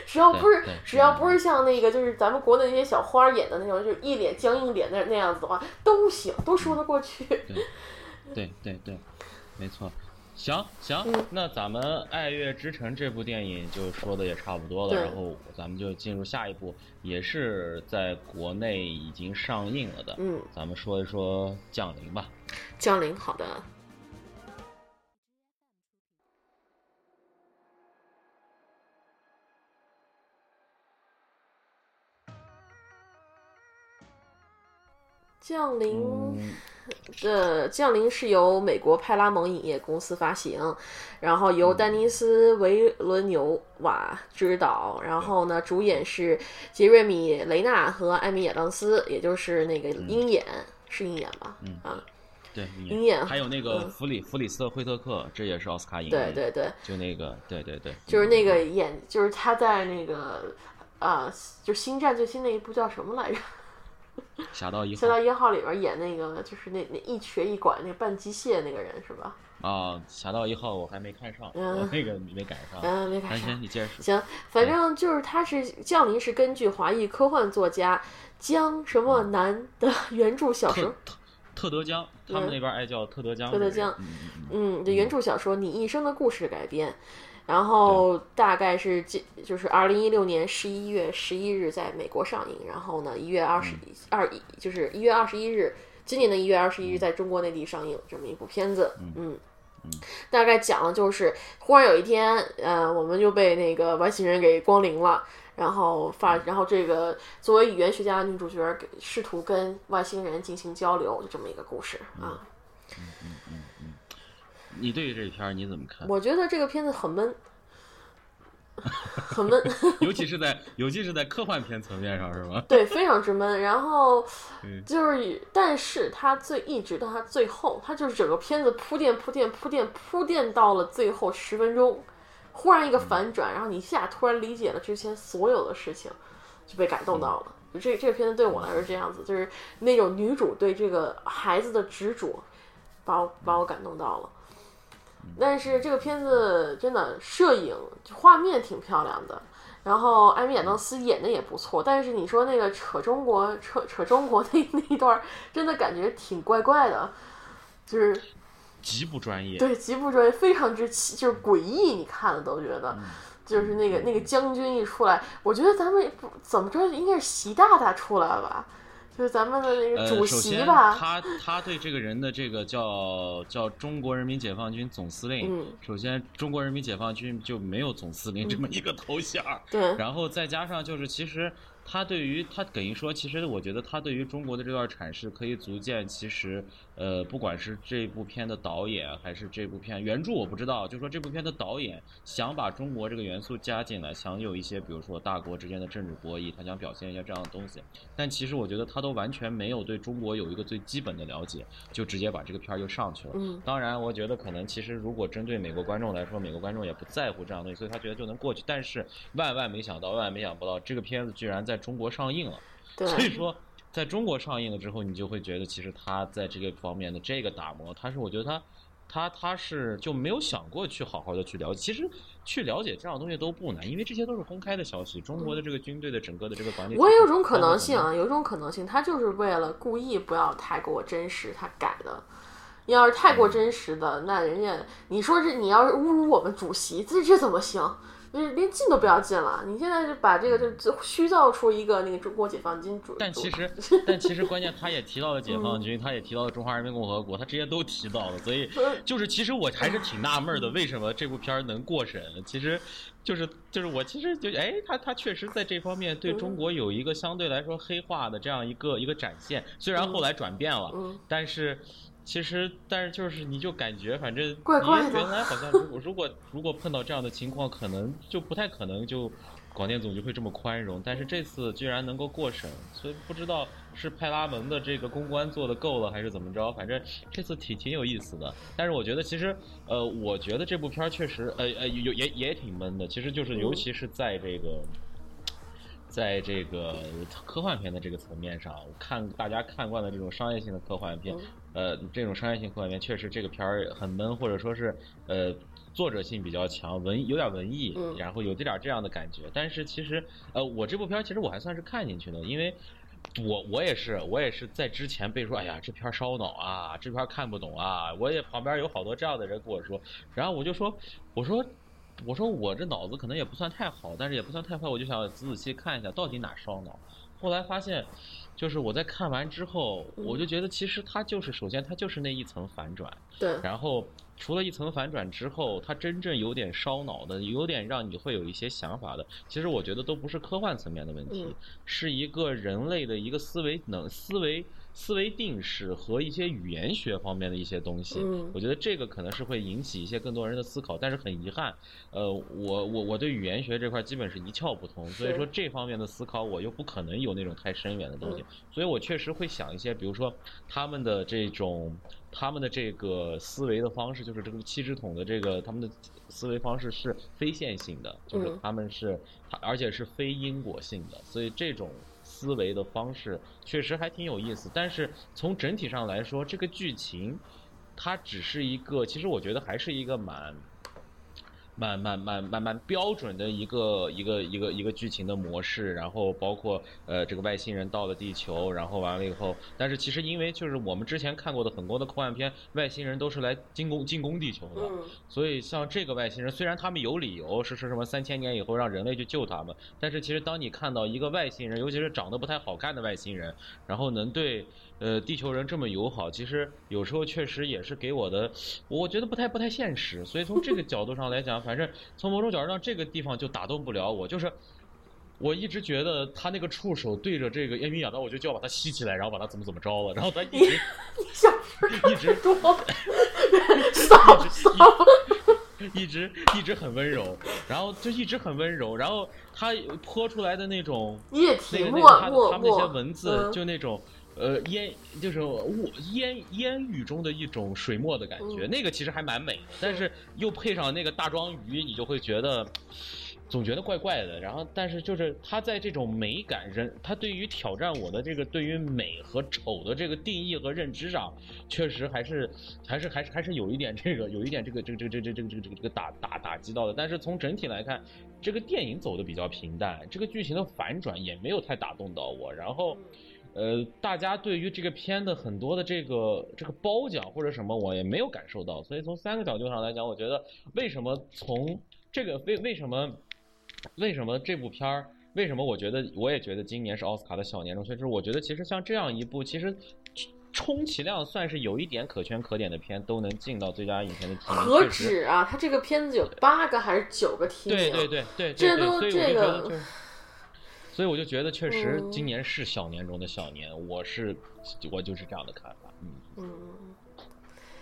只要不是，只要不是像那个，就是咱们国内那些小花演的那种，就是一脸僵硬脸那那样子的话，都行，都说得过去。*laughs* 对对对，没错。行行，那咱们《爱乐之城》这部电影就说的也差不多了，然后咱们就进入下一部，也是在国内已经上映了的。嗯，咱们说一说《降临》吧。降临，好的。降临的降临是由美国派拉蒙影业公司发行，然后由丹尼斯维伦纽瓦执导，然后呢，主演是杰瑞米雷纳和艾米亚当斯，也就是那个鹰眼，是鹰眼吧？嗯。啊，对，鹰眼，还有那个弗里弗里斯特惠特克，这也是奥斯卡影对对对，就那个，对对对，就是那个演，就是他在那个啊，就星战最新那一部叫什么来着？侠盗一侠盗一号里边演那个就是那那一瘸一拐那个半机械那个人是吧？啊，侠盗一号我还没看上，嗯，那个没赶上，嗯，没赶上。行，你接着说。行，反正就是他是降临是根据华裔科幻作家江什么南的原著小说特特德江，他们那边爱叫特德江。特德江，嗯嗯，的原著小说《你一生的故事》改编。然后大概是这就是二零一六年十一月十一日在美国上映，然后呢一月二十二一就是一月二十一日，今年的一月二十一日在中国内地上映这么一部片子，嗯，大概讲的就是忽然有一天，呃，我们就被那个外星人给光临了，然后发，然后这个作为语言学家的女主角给试图跟外星人进行交流，就这么一个故事啊。嗯嗯嗯嗯。你对于这片儿你怎么看？我觉得这个片子很闷，很闷，*laughs* 尤其是在尤其是在科幻片层面上，是吗？*laughs* 对，非常之闷。然后 *laughs* 就是，但是它最一直到它最后，它就是整个片子铺垫铺垫铺垫铺垫到了最后十分钟，忽然一个反转，然后你一下突然理解了之前所有的事情，就被感动到了。就这这个片子对我来说这样子，就是那种女主对这个孩子的执着，把我把我感动到了。但是这个片子真的摄影画面挺漂亮的，然后艾米亚当斯演的也不错。但是你说那个扯中国扯扯中国那 *laughs* 那一段，真的感觉挺怪怪的，就是极不专业。对，极不专业，非常之奇，就是诡异。你看了都觉得，就是那个那个将军一出来，我觉得咱们不怎么着，应该是习大大出来了吧。就是咱们的那个主席吧，他他对这个人的这个叫叫中国人民解放军总司令。首先，中国人民解放军就没有总司令这么一个头衔对。然后再加上就是其实。他对于他等于说，其实我觉得他对于中国的这段阐释，可以足见其实，呃，不管是这部片的导演，还是这部片原著，我不知道，就说这部片的导演想把中国这个元素加进来，想有一些比如说大国之间的政治博弈，他想表现一下这样的东西。但其实我觉得他都完全没有对中国有一个最基本的了解，就直接把这个片儿就上去了。嗯。当然，我觉得可能其实如果针对美国观众来说，美国观众也不在乎这样东西，所以他觉得就能过去。但是万万没想到，万万没想不到，这个片子居然在。中国上映了，所以说在中国上映了之后，你就会觉得其实他在这个方面的这个打磨，他是我觉得他他他是就没有想过去好好的去了解。其实去了解这样的东西都不难，因为这些都是公开的消息。中国的这个军队的整个的这个管理，我也有种可能性啊，有一种可能性，他就是为了故意不要太过真实，他改的。要是太过真实的，那人家你说这你要是侮辱我们主席，这这怎么行？就是连进都不要进了。你现在就把这个就就虚造出一个那个中国解放军主，但其实，*laughs* 但其实关键他也提到了解放军，他也提到了中华人民共和国，他这些都提到了，所以 *laughs* 就是其实我还是挺纳闷的，为什么这部片儿能过审？其实就是就是我其实就哎，他他确实在这方面对中国有一个相对来说黑化的这样一个一个展现，虽然后来转变了，但是。其实，但是就是你就感觉，反正你原来好像如果如果 *laughs* 如果碰到这样的情况，可能就不太可能就广电总局会这么宽容。但是这次居然能够过审，所以不知道是派拉蒙的这个公关做的够了，还是怎么着。反正这次挺挺有意思的。但是我觉得其实呃，我觉得这部片儿确实呃呃有也也挺闷的。其实就是尤其是在这个。在这个科幻片的这个层面上，看大家看惯了这种商业性的科幻片，呃，这种商业性科幻片确实这个片儿很闷，或者说是呃作者性比较强，文有点文艺，然后有这点这样的感觉。但是其实呃，我这部片儿其实我还算是看进去的，因为我我也是我也是在之前被说，哎呀，这片烧脑啊，这片看不懂啊，我也旁边有好多这样的人跟我说，然后我就说，我说。我说我这脑子可能也不算太好，但是也不算太坏，我就想仔仔细看一下到底哪烧脑。后来发现，就是我在看完之后，我就觉得其实它就是首先它就是那一层反转，对。然后除了一层反转之后，它真正有点烧脑的，有点让你会有一些想法的，其实我觉得都不是科幻层面的问题，是一个人类的一个思维能思维。思维定式和一些语言学方面的一些东西，我觉得这个可能是会引起一些更多人的思考。但是很遗憾，呃，我我我对语言学这块基本是一窍不通，所以说这方面的思考我又不可能有那种太深远的东西。所以我确实会想一些，比如说他们的这种他们的这个思维的方式，就是这个七支筒的这个他们的思维方式是非线性的，就是他们是而且是非因果性的，所以这种。思维的方式确实还挺有意思，但是从整体上来说，这个剧情它只是一个，其实我觉得还是一个蛮。蛮蛮蛮蛮蛮标准的一个一个一个一个剧情的模式，然后包括呃这个外星人到了地球，然后完了以后，但是其实因为就是我们之前看过的很多的科幻片，外星人都是来进攻进攻地球的，所以像这个外星人，虽然他们有理由是说什么三千年以后让人类去救他们，但是其实当你看到一个外星人，尤其是长得不太好看的外星人，然后能对。呃，地球人这么友好，其实有时候确实也是给我的，我觉得不太不太现实。所以从这个角度上来讲，反正从某种角度上，这个地方就打动不了我。就是我一直觉得他那个触手对着这个烟云养到，我就就要把它吸起来，然后把它怎么怎么着了。然后他一直一直 *laughs* 一直一直很温柔，然后就一直很温柔，然后他泼出来的那种液体，那个那个他他们那些文字就那种。呃，烟就是雾烟烟雨中的一种水墨的感觉，那个其实还蛮美的，但是又配上那个大庄鱼，你就会觉得总觉得怪怪的。然后，但是就是他在这种美感人，他对于挑战我的这个对于美和丑的这个定义和认知上，确实还是 *laughs* 还是还是还是有一点这个有一点这个这个这个这个这个这个这个这个打打打击到的。但是从整体来看，这个电影走的比较平淡，这个剧情的反转也没有太打动到我。然后。呃，大家对于这个片的很多的这个这个褒奖或者什么，我也没有感受到。所以从三个角度上来讲，我觉得为什么从这个为为什么为什么这部片儿，为什么我觉得我也觉得今年是奥斯卡的小年中，所以说我觉得其实像这样一部其实充其量算是有一点可圈可点的片，都能进到最佳影片的提名。何止啊！他这个片子有八个还是九个提名？对对对对，这都这个。所以我就觉得，确实今年是小年中的小年，我是我就是这样的看法。嗯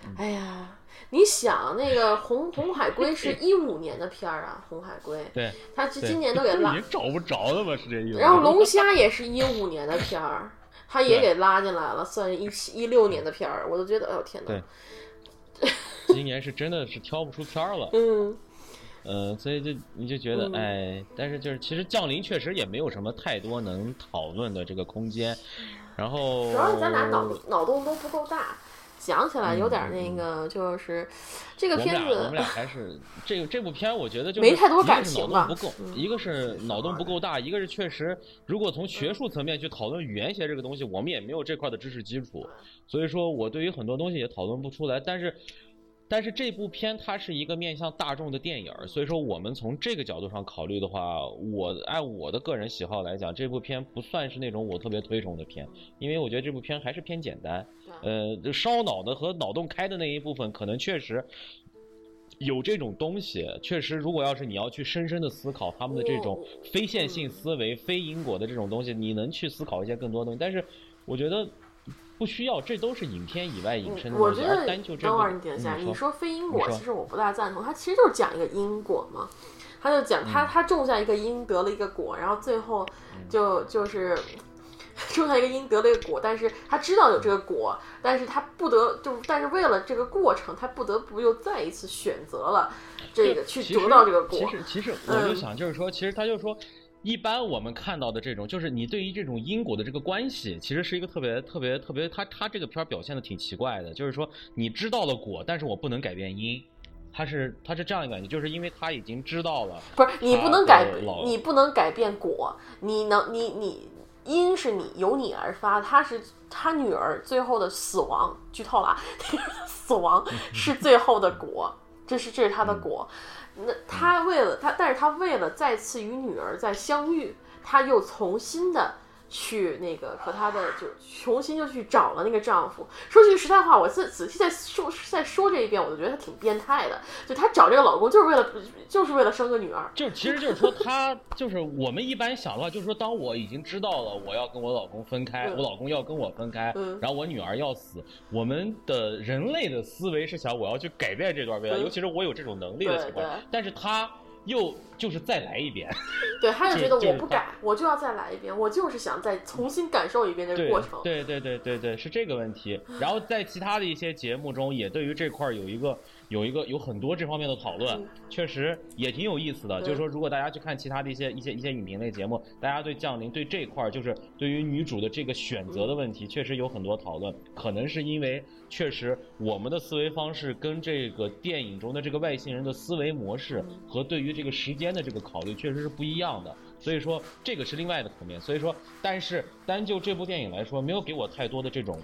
嗯，哎呀，你想那个《红 *laughs* 红海龟》是一五年的片儿啊，《红海龟》对，他今今年都给 *laughs* 拉，找不着了吧？是这意思。*laughs* 然后《龙虾》也是一五年的片儿，他也给拉进来了，算一七一六年的片儿，我都觉得，哎呦天哪！对，今年是真的是挑不出片儿了。嗯。嗯，所以就你就觉得哎，但是就是其实降临确实也没有什么太多能讨论的这个空间，然后主要是咱俩脑脑洞都不够大，讲起来有点那个就是这个片子，我们俩还是这个这部片，我觉得就没太多感情吧，不够，一个是脑洞不够大，一个是确实如果从学术层面去讨论语言学这个东西，我们也没有这块的知识基础，所以说我对于很多东西也讨论不出来，但是。但是这部片它是一个面向大众的电影儿，所以说我们从这个角度上考虑的话，我按我的个人喜好来讲，这部片不算是那种我特别推崇的片，因为我觉得这部片还是偏简单，呃，烧脑的和脑洞开的那一部分可能确实。有这种东西，确实，如果要是你要去深深的思考他们的这种非线性思维、非因果的这种东西，你能去思考一些更多东西。但是，我觉得不需要，这都是影片以外引申的东西。而单就这等会儿你点一下，你说非因果，其实我不大赞同。它其实就是讲一个因果嘛，他就讲他他种下一个因得了一个果，然后最后就就是。*laughs* 种下一个因得了一个果，但是他知道有这个果，但是他不得就，但是为了这个过程，他不得不又再一次选择了这个去得到这个果。其实，其实我就想就是说，其实他就说，一般我们看到的这种，就是你对于这种因果的这个关系，其实是一个特别特别特别，他他这个片表现的挺奇怪的，就是说你知道了果，但是我不能改变因，他是他是这样一个感觉，就是因为他已经知道了，不是你不能改，你不能改变果，你能你你。因是你由你而发，他是他女儿最后的死亡，剧透了，*laughs* 死亡 *laughs* 是最后的果，这是这是他的果。那他为了他，但是他为了再次与女儿再相遇，他又重新的。去那个和她的就重新就去找了那个丈夫。说句实在话，我仔仔细再说再说这一遍，我就觉得她挺变态的。就她找这个老公就是为了 *laughs* 就是为了生个女儿。就其实就是说，她就是我们一般想的话，就是说，当我已经知道了我要跟我老公分开，我老公要跟我分开，然后我女儿要死，我们的人类的思维是想我要去改变这段未来，尤其是我有这种能力的情况。但是她。又就是再来一遍，*laughs* 对，他就觉得我不改，我就要再来一遍，我就是想再重新感受一遍这个过程。对对对对对，是这个问题。然后在其他的一些节目中，也对于这块有一个。有一个有很多这方面的讨论，确实也挺有意思的。就是说，如果大家去看其他的一些一些一些影评类节目，大家对降临对这块儿，就是对于女主的这个选择的问题，确实有很多讨论。可能是因为确实我们的思维方式跟这个电影中的这个外星人的思维模式和对于这个时间的这个考虑确实是不一样的。所以说，这个是另外的层面。所以说，但是单就这部电影来说，没有给我太多的这种。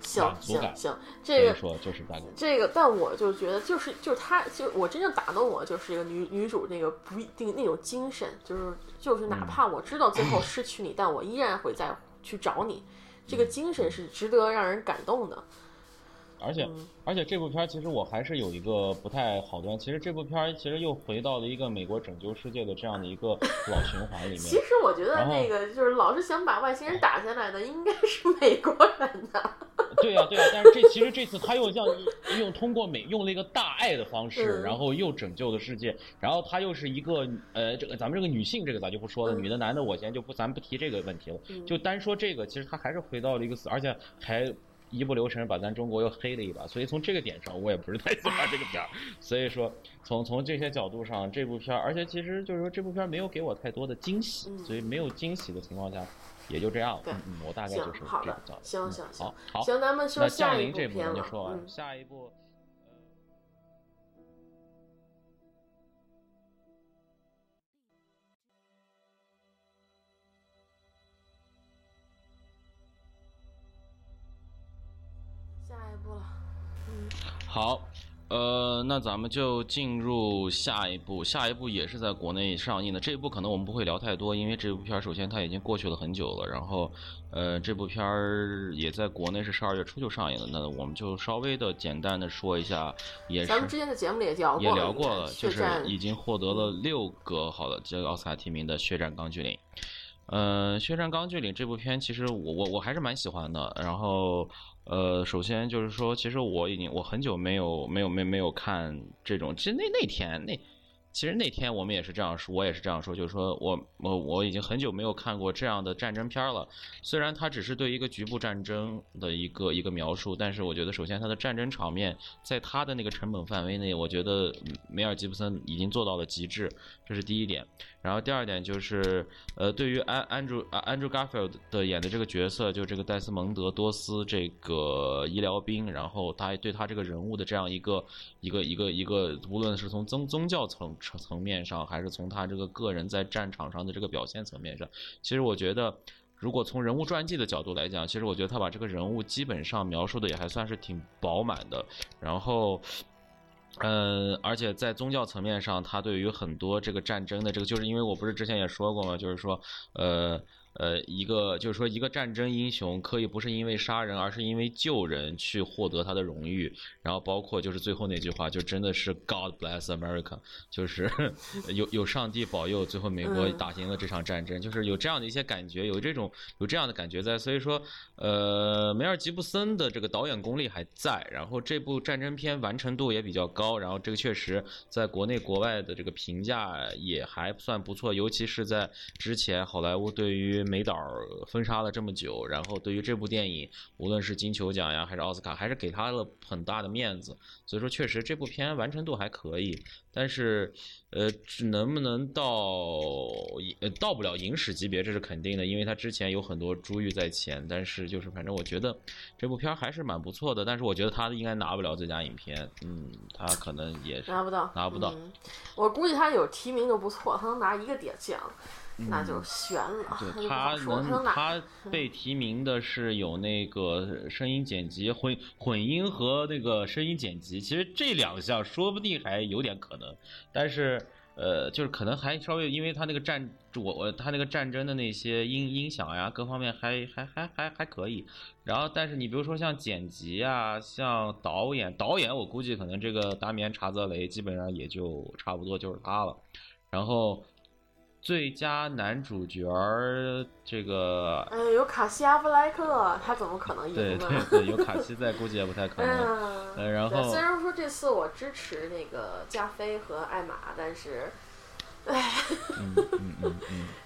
行行行，这个说就是这个，但我就觉得就是就是他，就我真正打动我就是一个女女主那个不一定那种精神，就是就是哪怕我知道最后 *clears throat* 失去你，但我依然会再去找你，这个精神是值得让人感动的。而且而且这部片其实我还是有一个不太好端，其实这部片其实又回到了一个美国拯救世界的这样的一个老 *laughs* 循环里面。其实我觉得那个就是老是想把外星人打下来的，应该是美国人的。*laughs* 对呀对呀，但是这其实这次他又像用通过美用了一个大爱的方式，然后又拯救了世界，然后他又是一个呃这个咱们这个女性这个咱就不说了，女的男的我先就不咱不提这个问题了，就单说这个，其实他还是回到了一个死，而且还。一不留神把咱中国又黑了一把，所以从这个点上我也不是太喜欢这个片儿。所以说，从从这些角度上，这部片儿，而且其实就是说这部片儿没有给我太多的惊喜，所以没有惊喜的情况下，也就这样。嗯嗯，我大概就是这个角度。行行行，好，行，咱们说下一部片了。下一部。好，呃，那咱们就进入下一部，下一部也是在国内上映的。这一部可能我们不会聊太多，因为这部片儿首先它已经过去了很久了，然后，呃，这部片儿也在国内是十二月初就上映了。那我们就稍微的简单的说一下，也是咱们之前的节目里也聊过，也聊过了，就是已经获得了六个好的这个奥斯卡提名的《血战钢锯岭》。嗯，《血战钢锯岭》这部片其实我我我还是蛮喜欢的，然后。呃，首先就是说，其实我已经我很久没有没有没没有看这种，其实那那天那。其实那天我们也是这样说，我也是这样说，就是说我我我已经很久没有看过这样的战争片了。虽然它只是对一个局部战争的一个一个描述，但是我觉得首先它的战争场面在它的那个成本范围内，我觉得梅尔吉布森已经做到了极致，这是第一点。然后第二点就是，呃，对于安安卓啊安卓 Garfield 的演的这个角色，就这个戴斯蒙德多斯这个医疗兵，然后他对他这个人物的这样一个一个一个一个，无论是从宗宗教层。层面上，还是从他这个个人在战场上的这个表现层面上，其实我觉得，如果从人物传记的角度来讲，其实我觉得他把这个人物基本上描述的也还算是挺饱满的。然后，嗯，而且在宗教层面上，他对于很多这个战争的这个，就是因为我不是之前也说过嘛，就是说，呃。呃，一个就是说，一个战争英雄可以不是因为杀人，而是因为救人去获得他的荣誉。然后包括就是最后那句话，就真的是 God bless America，就是 *laughs* 有有上帝保佑，最后美国打赢了这场战争，就是有这样的一些感觉，有这种有这样的感觉在。所以说，呃，梅尔吉布森的这个导演功力还在，然后这部战争片完成度也比较高，然后这个确实在国内国外的这个评价也还算不错，尤其是在之前好莱坞对于美导封杀了这么久，然后对于这部电影，无论是金球奖呀，还是奥斯卡，还是给他了很大的面子。所以说，确实这部片完成度还可以，但是，呃，能不能到，呃，到不了影史级别，这是肯定的，因为他之前有很多珠玉在前。但是，就是反正我觉得这部片还是蛮不错的。但是，我觉得他应该拿不了最佳影片，嗯，他可能也拿不到，拿不到。我估计他有提名就不错，他能拿一个点奖。那就悬了。对他能，他被提名的是有那个声音剪辑、混混音和那个声音剪辑。其实这两项说不定还有点可能，但是呃，就是可能还稍微，因为他那个战，我我他那个战争的那些音音响呀，各方面还还还还还可以。然后，但是你比如说像剪辑啊，像导演，导演我估计可能这个达米安·查泽雷基本上也就差不多就是他了。然后。最佳男主角儿，这个哎，有卡西阿弗莱克，他怎么可能赢呢？对对对，有卡西在，估计也不太可能。嗯，然后虽然说这次我支持那个加菲和艾玛，但是。哎，*laughs* 嗯嗯嗯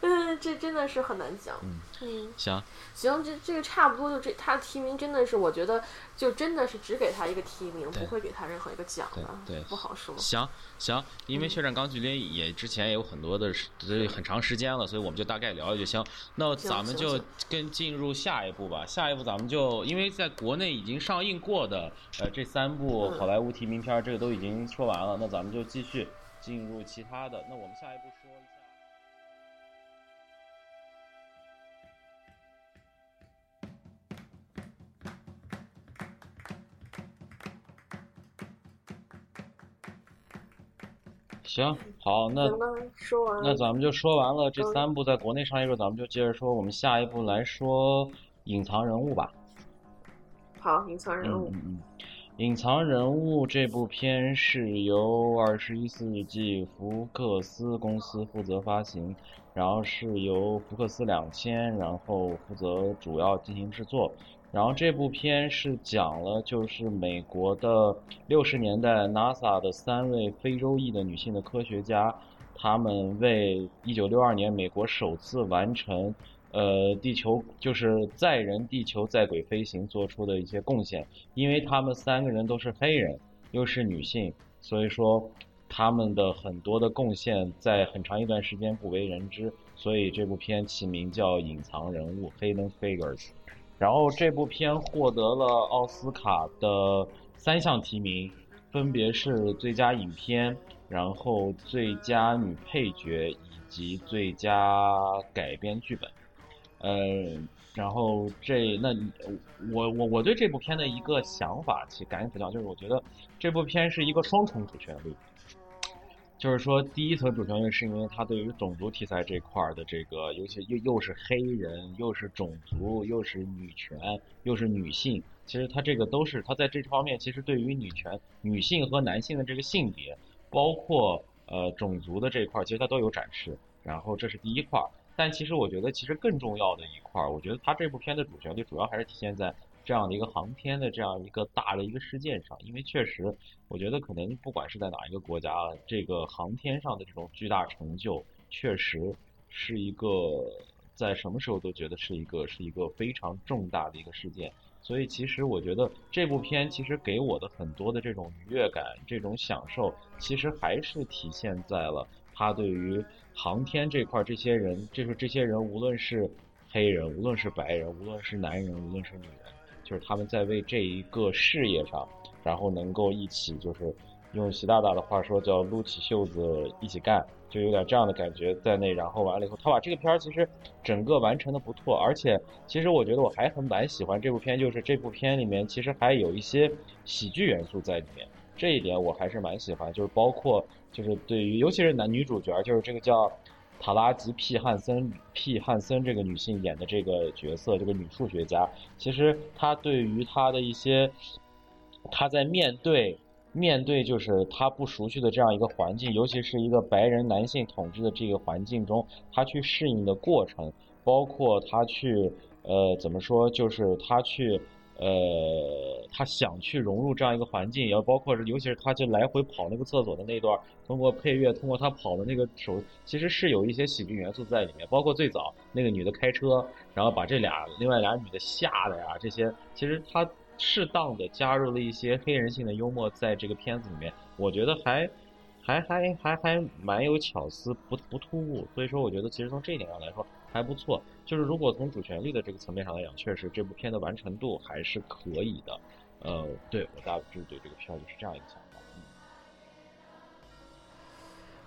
嗯，*laughs* 这真的是很难讲。嗯，行行，这这个差不多就这，他的提名真的是，我觉得就真的是只给他一个提名，不会给他任何一个奖的，对，不好说。行行，因为《血战钢锯岭》也之前也有很多的很长时间了，所以我们就大概聊聊就行。那咱们就跟进入下一步吧。下一步咱们就因为在国内已经上映过的呃这三部好莱坞提名片，这个都已经说完了，那咱们就继续。进入其他的，那我们下一步说一下。行，好，那说完，那咱们就说完了这三部在国内上映后，咱们就接着说，我们下一步来说隐藏人物吧。好，隐藏人物。嗯嗯。隐藏人物这部片是由二十一世纪福克斯公司负责发行，然后是由福克斯两千，然后负责主要进行制作。然后这部片是讲了就是美国的六十年代 NASA 的三位非洲裔的女性的科学家，他们为一九六二年美国首次完成。呃，地球就是载人地球在轨飞行做出的一些贡献，因为他们三个人都是黑人，又是女性，所以说他们的很多的贡献在很长一段时间不为人知，所以这部片起名叫《隐藏人物》（Hidden Figures）。然后这部片获得了奥斯卡的三项提名，分别是最佳影片，然后最佳女配角以及最佳改编剧本。呃，然后这那我我我对这部片的一个想法，其感觉比较？就是我觉得这部片是一个双重主旋律，就是说第一层主旋律是因为它对于种族题材这块的这个，尤其又又是黑人，又是种族，又是女权，又是女性，其实它这个都是它在这方面，其实对于女权、女性和男性的这个性别，包括呃种族的这一块，其实它都有展示。然后这是第一块。但其实我觉得，其实更重要的一块儿，我觉得它这部片的主旋律主要还是体现在这样的一个航天的这样一个大的一个事件上。因为确实，我觉得可能不管是在哪一个国家，这个航天上的这种巨大成就，确实是一个在什么时候都觉得是一个是一个非常重大的一个事件。所以其实我觉得这部片其实给我的很多的这种愉悦感、这种享受，其实还是体现在了。他对于航天这块，这些人，就是这些人，无论是黑人，无论是白人，无论是男人，无论是女人，就是他们在为这一个事业上，然后能够一起，就是用习大大的话说，叫撸起袖子一起干，就有点这样的感觉在内。然后完了以后，他把这个片儿其实整个完成的不错，而且其实我觉得我还很蛮喜欢这部片，就是这部片里面其实还有一些喜剧元素在里面。这一点我还是蛮喜欢，就是包括就是对于尤其是男女主角，就是这个叫塔拉吉 P 汉森 P 汉森这个女性演的这个角色，这个女数学家，其实她对于她的一些，她在面对。面对就是她不熟悉的这样一个环境，尤其是一个白人男性统治的这个环境中，她去适应的过程，包括她去呃怎么说，就是她去呃他想去融入这样一个环境，也要包括是尤其是他就来回跑那个厕所的那段，通过配乐，通过他跑的那个手，其实是有一些喜剧元素在里面，包括最早那个女的开车，然后把这俩另外俩女的吓的呀，这些其实他。适当的加入了一些黑人性的幽默在这个片子里面，我觉得还还还还还蛮有巧思，不不突兀。所以说，我觉得其实从这一点上来说还不错。就是如果从主旋律的这个层面上来讲，确实这部片的完成度还是可以的。呃，对我大致对这个片就是这样一个想法。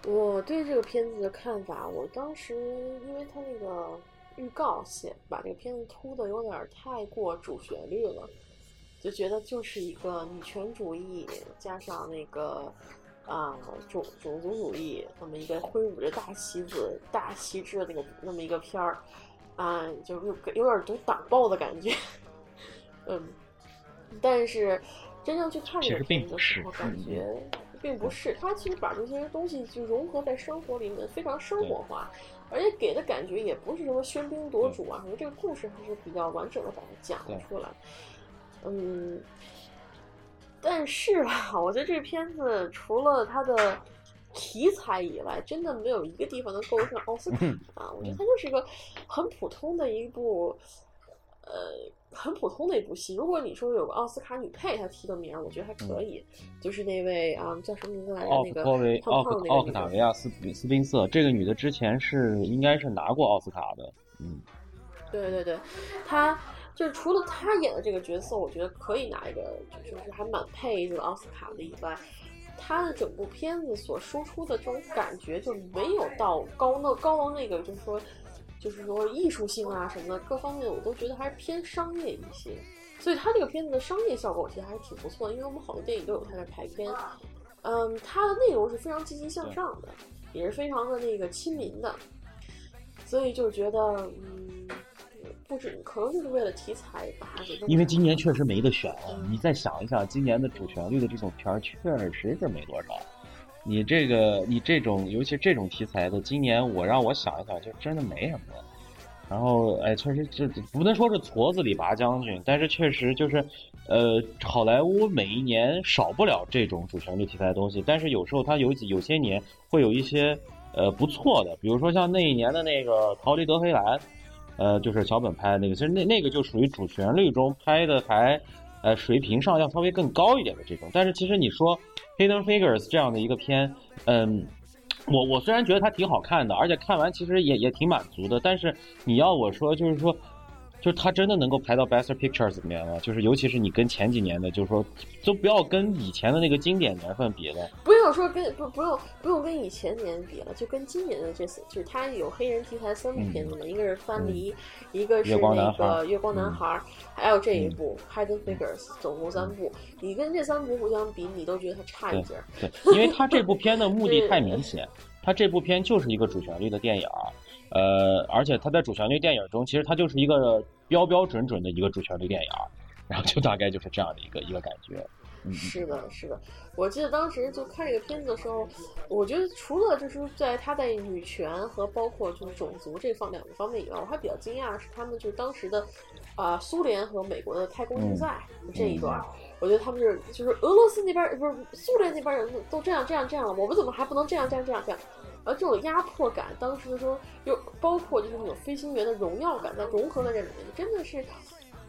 我对这个片子的看法，我当时因为它那个预告写把这个片子突的有点太过主旋律了。就觉得就是一个女权主义加上那个啊种种族主义，那么一个挥舞着大旗子、大旗帜的那个那么一个片儿，啊，就有有点读党报的感觉，嗯，但是真正去看这个片子的时候，感觉并不是，他其实把这些东西就融合在生活里面，非常生活化，而且给的感觉也不是什么喧宾夺主啊，什么这个故事还是比较完整的把它讲了出来。嗯，但是吧，我觉得这片子除了它的题材以外，真的没有一个地方能够得上奥斯卡啊！我觉得它就是一个很普通的一部，呃，很普通的一部戏。如果你说有个奥斯卡女配，她提个名，我觉得还可以，就是那位啊，叫什么名字来着？那个奥克奥克塔维亚斯斯宾瑟，这个女的之前是应该是拿过奥斯卡的。嗯，对对对，她。就是除了他演的这个角色，我觉得可以拿一个，就是还蛮配这个奥斯卡的以外，他的整部片子所输出的这种感觉就没有到高那高到那个，就是说，就是说艺术性啊什么的各方面，我都觉得还是偏商业一些。所以他这个片子的商业效果，我觉得还是挺不错的，因为我们好多电影都有他在排片。嗯，它的内容是非常积极向上的，也是非常的那个亲民的，所以就觉得嗯。不止，可能就是为了题材把它给。因为今年确实没得选，你再想一想，今年的主旋律的这种片儿确实是没多少。你这个，你这种，尤其这种题材的，今年我让我想一想，就真的没什么。然后，哎，确实这不能说是矬子里拔将军，但是确实就是，呃，好莱坞每一年少不了这种主旋律题材的东西，但是有时候它有有些年会有一些呃不错的，比如说像那一年的那个《逃离德黑兰》。呃，就是小本拍的那个，其实那那个就属于主旋律中拍的还，呃，水平上要稍微更高一点的这种。但是其实你说《Hidden Figures》这样的一个片，嗯，我我虽然觉得它挺好看的，而且看完其实也也挺满足的，但是你要我说，就是说。就是它真的能够排到 Best Pictures 里面吗？就是尤其是你跟前几年的，就是说，都不要跟以前的那个经典年份比了。不用说跟不不用不用跟以前年比了，就跟今年的这次，就是它有黑人题材三部片子嘛，一个是《翻离》，一个是那个《月光男孩》，还有这一部《Hidden Figures》，总共三部。你跟这三部互相比，你都觉得它差一截。对，因为它这部片的目的 *laughs* 太明显，它这部片就是一个主旋律的电影。呃，而且他在主旋律电影中，其实他就是一个标标准准的一个主旋律电影，然后就大概就是这样的一个一个感觉。是的，是的。我记得当时就看这个片子的时候，我觉得除了就是在他在女权和包括就是种族这方两个方面以外，我还比较惊讶的是他们就是当时的啊苏联和美国的太空竞赛这一段，我觉得他们是就是俄罗斯那边不是苏联那边人都这样这样这样了，我们怎么还不能这样这样这样这样？而这种压迫感，当时的时候又包括就是那种飞行员的荣耀感，在融合在这里面，真的是，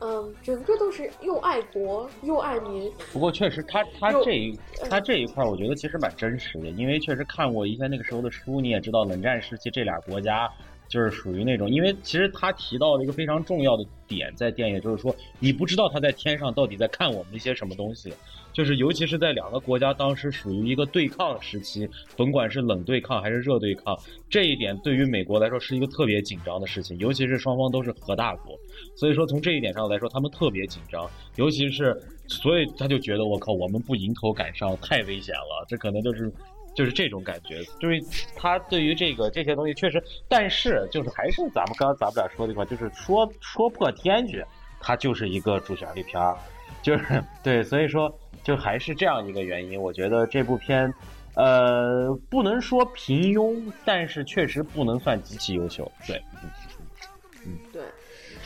嗯，整个都是又爱国又爱民。不过确实，他他这一他这一块，我觉得其实蛮真实的，因为确实看过一些那个时候的书，你也知道，冷战时期这俩国家就是属于那种，因为其实他提到了一个非常重要的点，在电影就是说，你不知道他在天上到底在看我们一些什么东西。就是尤其是在两个国家当时属于一个对抗时期，甭管是冷对抗还是热对抗，这一点对于美国来说是一个特别紧张的事情，尤其是双方都是核大国，所以说从这一点上来说，他们特别紧张，尤其是所以他就觉得我靠，我们不迎头赶上太危险了，这可能就是。就是这种感觉，就是他对于这个这些东西确实，但是就是还是咱们刚刚咱们俩说的话，就是说说破天去，它就是一个主旋律片儿，就是对，所以说就还是这样一个原因。我觉得这部片，呃，不能说平庸，但是确实不能算极其优秀。对，嗯，对。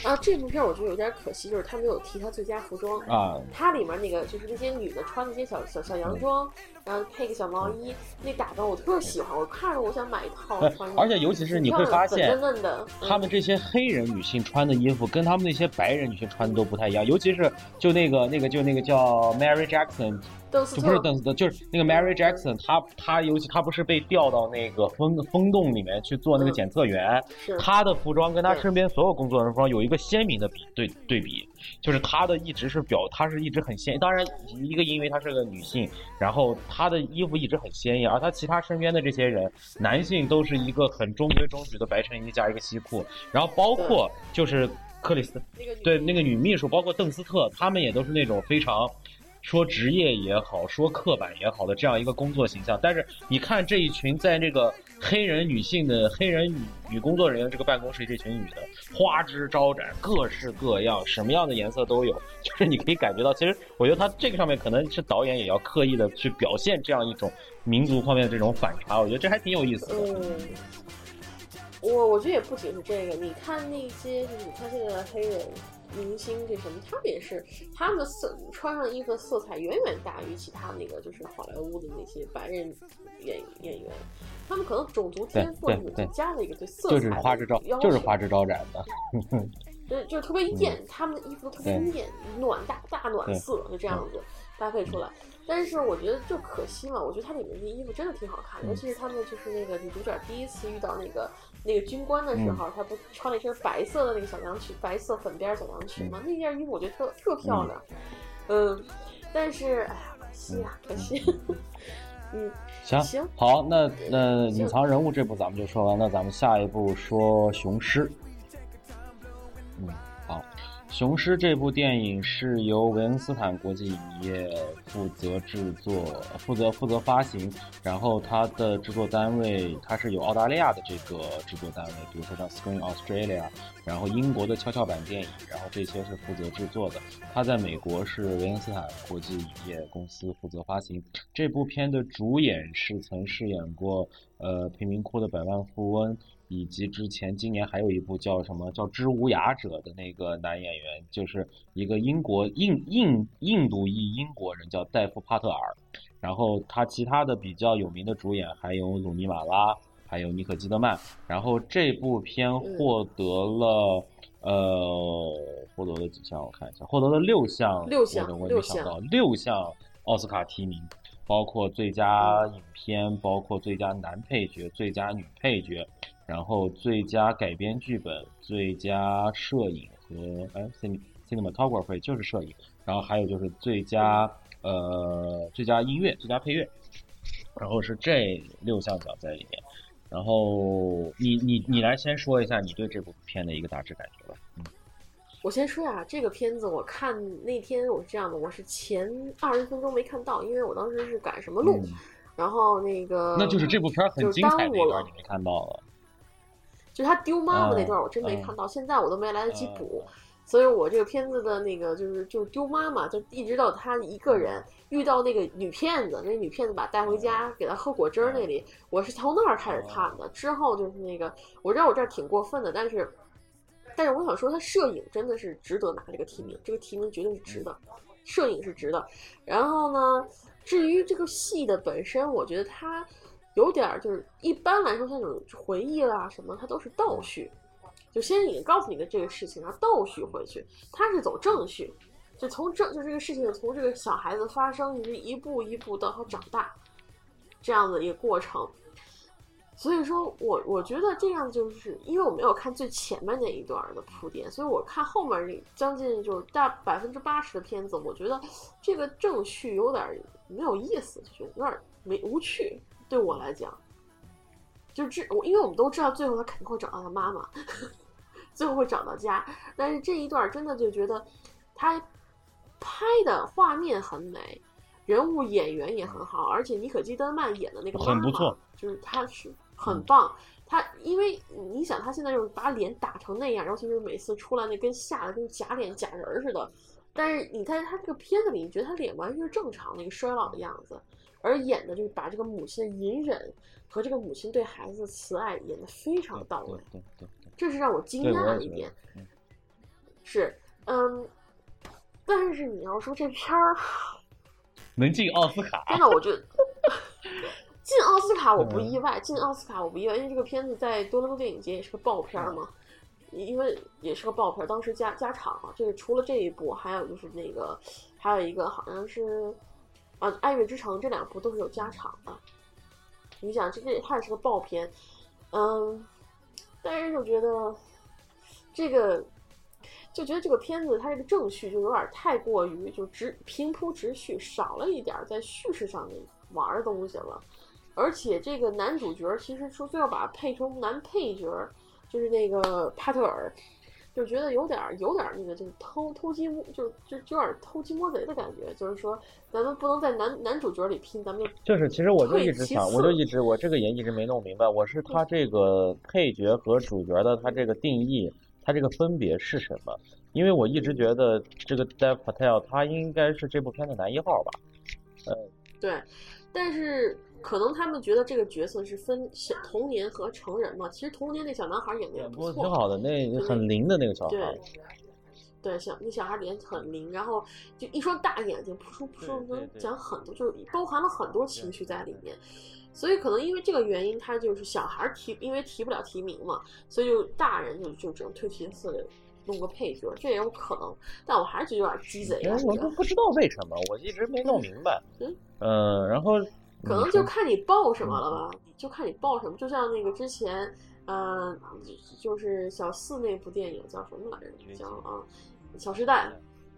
啊，这部片我觉得有点可惜，就是他没有提他最佳服装啊。它里面那个就是那些女的穿那些小小小洋装，然后配个小毛衣，那打扮我特喜欢，我看着我想买一套穿。而且尤其是你会发现，嫩嫩的，他们这些黑人女性穿的衣服跟他们那些白人女性穿的都不太一样，尤其是就那个那个就那个叫 Mary Jackson。就不是邓斯特，就是那个 Mary Jackson，她她尤其她不是被调到那个风风洞里面去做那个检测员，她的服装跟她身边所有工作人员服装有一个鲜明的比对对比，就是她的一直是表，她是一直很鲜，当然一个因为她是个女性，然后她的衣服一直很鲜艳，而他其他身边的这些人男性都是一个很中规中矩的白衬衣加一个西裤，然后包括就是克里斯，对那个女秘书，包括邓斯特，他们也都是那种非常。说职业也好，说刻板也好的这样一个工作形象，但是你看这一群在这个黑人女性的黑人女女工作人员这个办公室，这群女的花枝招展，各式各样，什么样的颜色都有，就是你可以感觉到，其实我觉得他这个上面可能是导演也要刻意的去表现这样一种民族方面的这种反差，我觉得这还挺有意思的。嗯，我我觉得也不仅是这个，你看那些，就是你看现在的黑人。明星这什么，他们也是，他们的色穿上衣服的色彩远远大于其他那个就是好莱坞的那些白人演演员，他们可能种族天赋加了一个对色彩就是花枝招就是花枝招展的，对，就是特别艳，他们的衣服都特别艳，暖大大暖色就这样子搭配出来。但是我觉得就可惜了，我觉得它里面的衣服真的挺好看，尤其是他们就是那个女主角第一次遇到那个。那个军官的时候，他不穿了一身白色的那个小洋裙，白色粉边小洋裙吗？那件衣服我觉得特特漂亮。嗯，但是哎呀，可惜啊，可惜。*laughs* 嗯，行行，好，那那隐藏人物这部咱们就说完，那咱们下一步说雄狮。《雄狮》这部电影是由维恩斯坦国际影业负责制作、负责负责发行，然后它的制作单位它是有澳大利亚的这个制作单位，比如说像 Screen Australia，然后英国的跷跷板电影，然后这些是负责制作的。它在美国是维恩斯坦国际影业公司负责发行。这部片的主演是曾饰演过呃贫民窟的百万富翁。以及之前今年还有一部叫什么叫《知无涯者》的那个男演员，就是一个英国印印印度裔英国人，叫戴夫·帕特尔。然后他其他的比较有名的主演还有鲁尼·马拉，还有尼可基德曼。然后这部片获得了呃获得了几项？我看一下，获得了六项。六项。我没想到六项奥斯卡提名，包括最佳影片，包括最佳男配角、最佳女配角。然后最佳改编剧本、最佳摄影和哎，cinematography 就是摄影，然后还有就是最佳呃最佳音乐、最佳配乐，然后是这六项奖在里面。然后你你你来先说一下你对这部片的一个大致感觉吧。嗯，我先说呀，这个片子我看那天我是这样的，我是前二十分钟没看到，因为我当时是赶什么路，然后那个那就是这部片很精彩那段你没看到了。就他丢妈妈那段，我真没看到，现在我都没来得及补，所以我这个片子的那个就是就丢妈妈，就一直到他一个人遇到那个女骗子，那女骗子把带回家给他喝果汁儿那里，我是从那儿开始看的。之后就是那个，我知道我这儿挺过分的，但是，但是我想说，他摄影真的是值得拿这个提名，这个提名绝对是值的，摄影是值的。然后呢，至于这个戏的本身，我觉得他。有点儿就是一般来说，像这种回忆啦什么，它都是倒叙，就先已经告诉你的这个事情，然后倒叙回去。它是走正叙，就从正就这个事情从这个小孩子发生，一一步一步到他长大，这样的一个过程。所以说我我觉得这样就是因为我没有看最前面那一段的铺垫，所以我看后面这将近就是大百分之八十的片子，我觉得这个正序有点没有意思，就觉得有点没无趣。对我来讲，就这我因为我们都知道最后他肯定会找到他妈妈，*laughs* 最后会找到家，但是这一段真的就觉得他拍的画面很美。人物演员也很好，而且妮可基德曼演的那个妈妈，就是他是很棒。他因为你想，他现在就是把脸打成那样，尤其是每次出来那跟吓得跟假脸假人似的。但是你在他这个片子里，你觉得他脸完全是正常的一个衰老的样子，而演的就是把这个母亲的隐忍和这个母亲对孩子的慈爱演得非常到位。对对对，这是让我惊讶的一点。是，嗯，但是你要说这片儿。*laughs* 能进奥斯卡？真的，我觉得 *laughs* 进奥斯卡我不意外，进奥斯卡我不意外，因为这个片子在多伦多电影节也是个爆片嘛，因为也是个爆片，当时加加场了。这个除了这一部，还有就是那个，还有一个好像是啊，《爱乐之城》这两部都是有加长的。你想，这这它也是个爆片，嗯，但是就觉得这个。就觉得这个片子它这个正序就有点太过于就直平铺直叙，少了一点在叙事上面玩的东西了。而且这个男主角其实说非要把他配成男配角，就是那个帕特尔，就觉得有点有点那个就是偷偷鸡摸就就就有点偷鸡摸贼的感觉。就是说咱们不能在男男主角里拼，咱们就是其实我就一直想，我就一直我这个也一直没弄明白，我是他这个配角和主角的他这个定义。他这个分别是什么？因为我一直觉得这个 Dev Patel 他应该是这部片的男一号吧？呃，对，但是可能他们觉得这个角色是分小童年和成人嘛。其实童年那小男孩演的也不错，挺好的，那很灵的那个小孩。对，对，小那小孩脸很灵，然后就一双大眼睛，扑出扑出能讲很多，就是包含了很多情绪在里面。所以可能因为这个原因，他就是小孩提，因为提不了提名嘛，所以就大人就就只能推其次弄个配角，这也有可能。但我还是觉得有点鸡贼。我都不知道为什么，我一直没弄明白。嗯，呃，然后可能就看你报什么了吧，就看你报什么。就像那个之前，呃，就是小四那部电影叫什么来着？叫啊，《小时代》。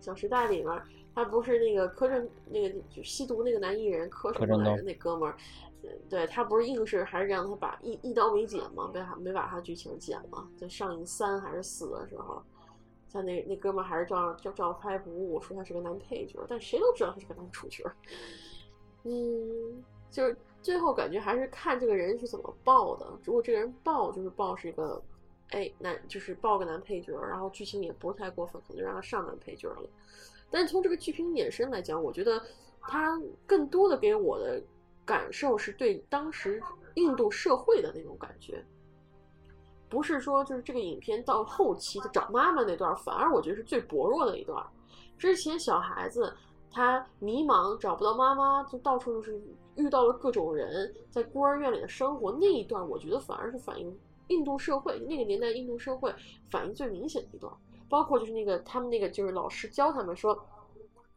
《小时代》里面，他不是那个柯震，那个就吸毒那个男艺人柯什么来着？那哥们儿。对他不是硬是还是让他把一一刀没剪吗？没没把他剧情剪了，在上映三还是四的时候，他那那哥们儿还是照样照照拍不误，说他是个男配角，但谁都知道他是个男主角。嗯，就是最后感觉还是看这个人是怎么报的。如果这个人报就是报是一个，哎，男就是报个男配角，然后剧情也不是太过分，可能就让他上男配角了。但从这个剧情衍生来讲，我觉得他更多的给我的。感受是对当时印度社会的那种感觉，不是说就是这个影片到后期他找妈妈那段，反而我觉得是最薄弱的一段。之前小孩子他迷茫找不到妈妈，就到处就是遇到了各种人，在孤儿院里的生活那一段，我觉得反而是反映印度社会那个年代印度社会反应最明显的一段。包括就是那个他们那个就是老师教他们说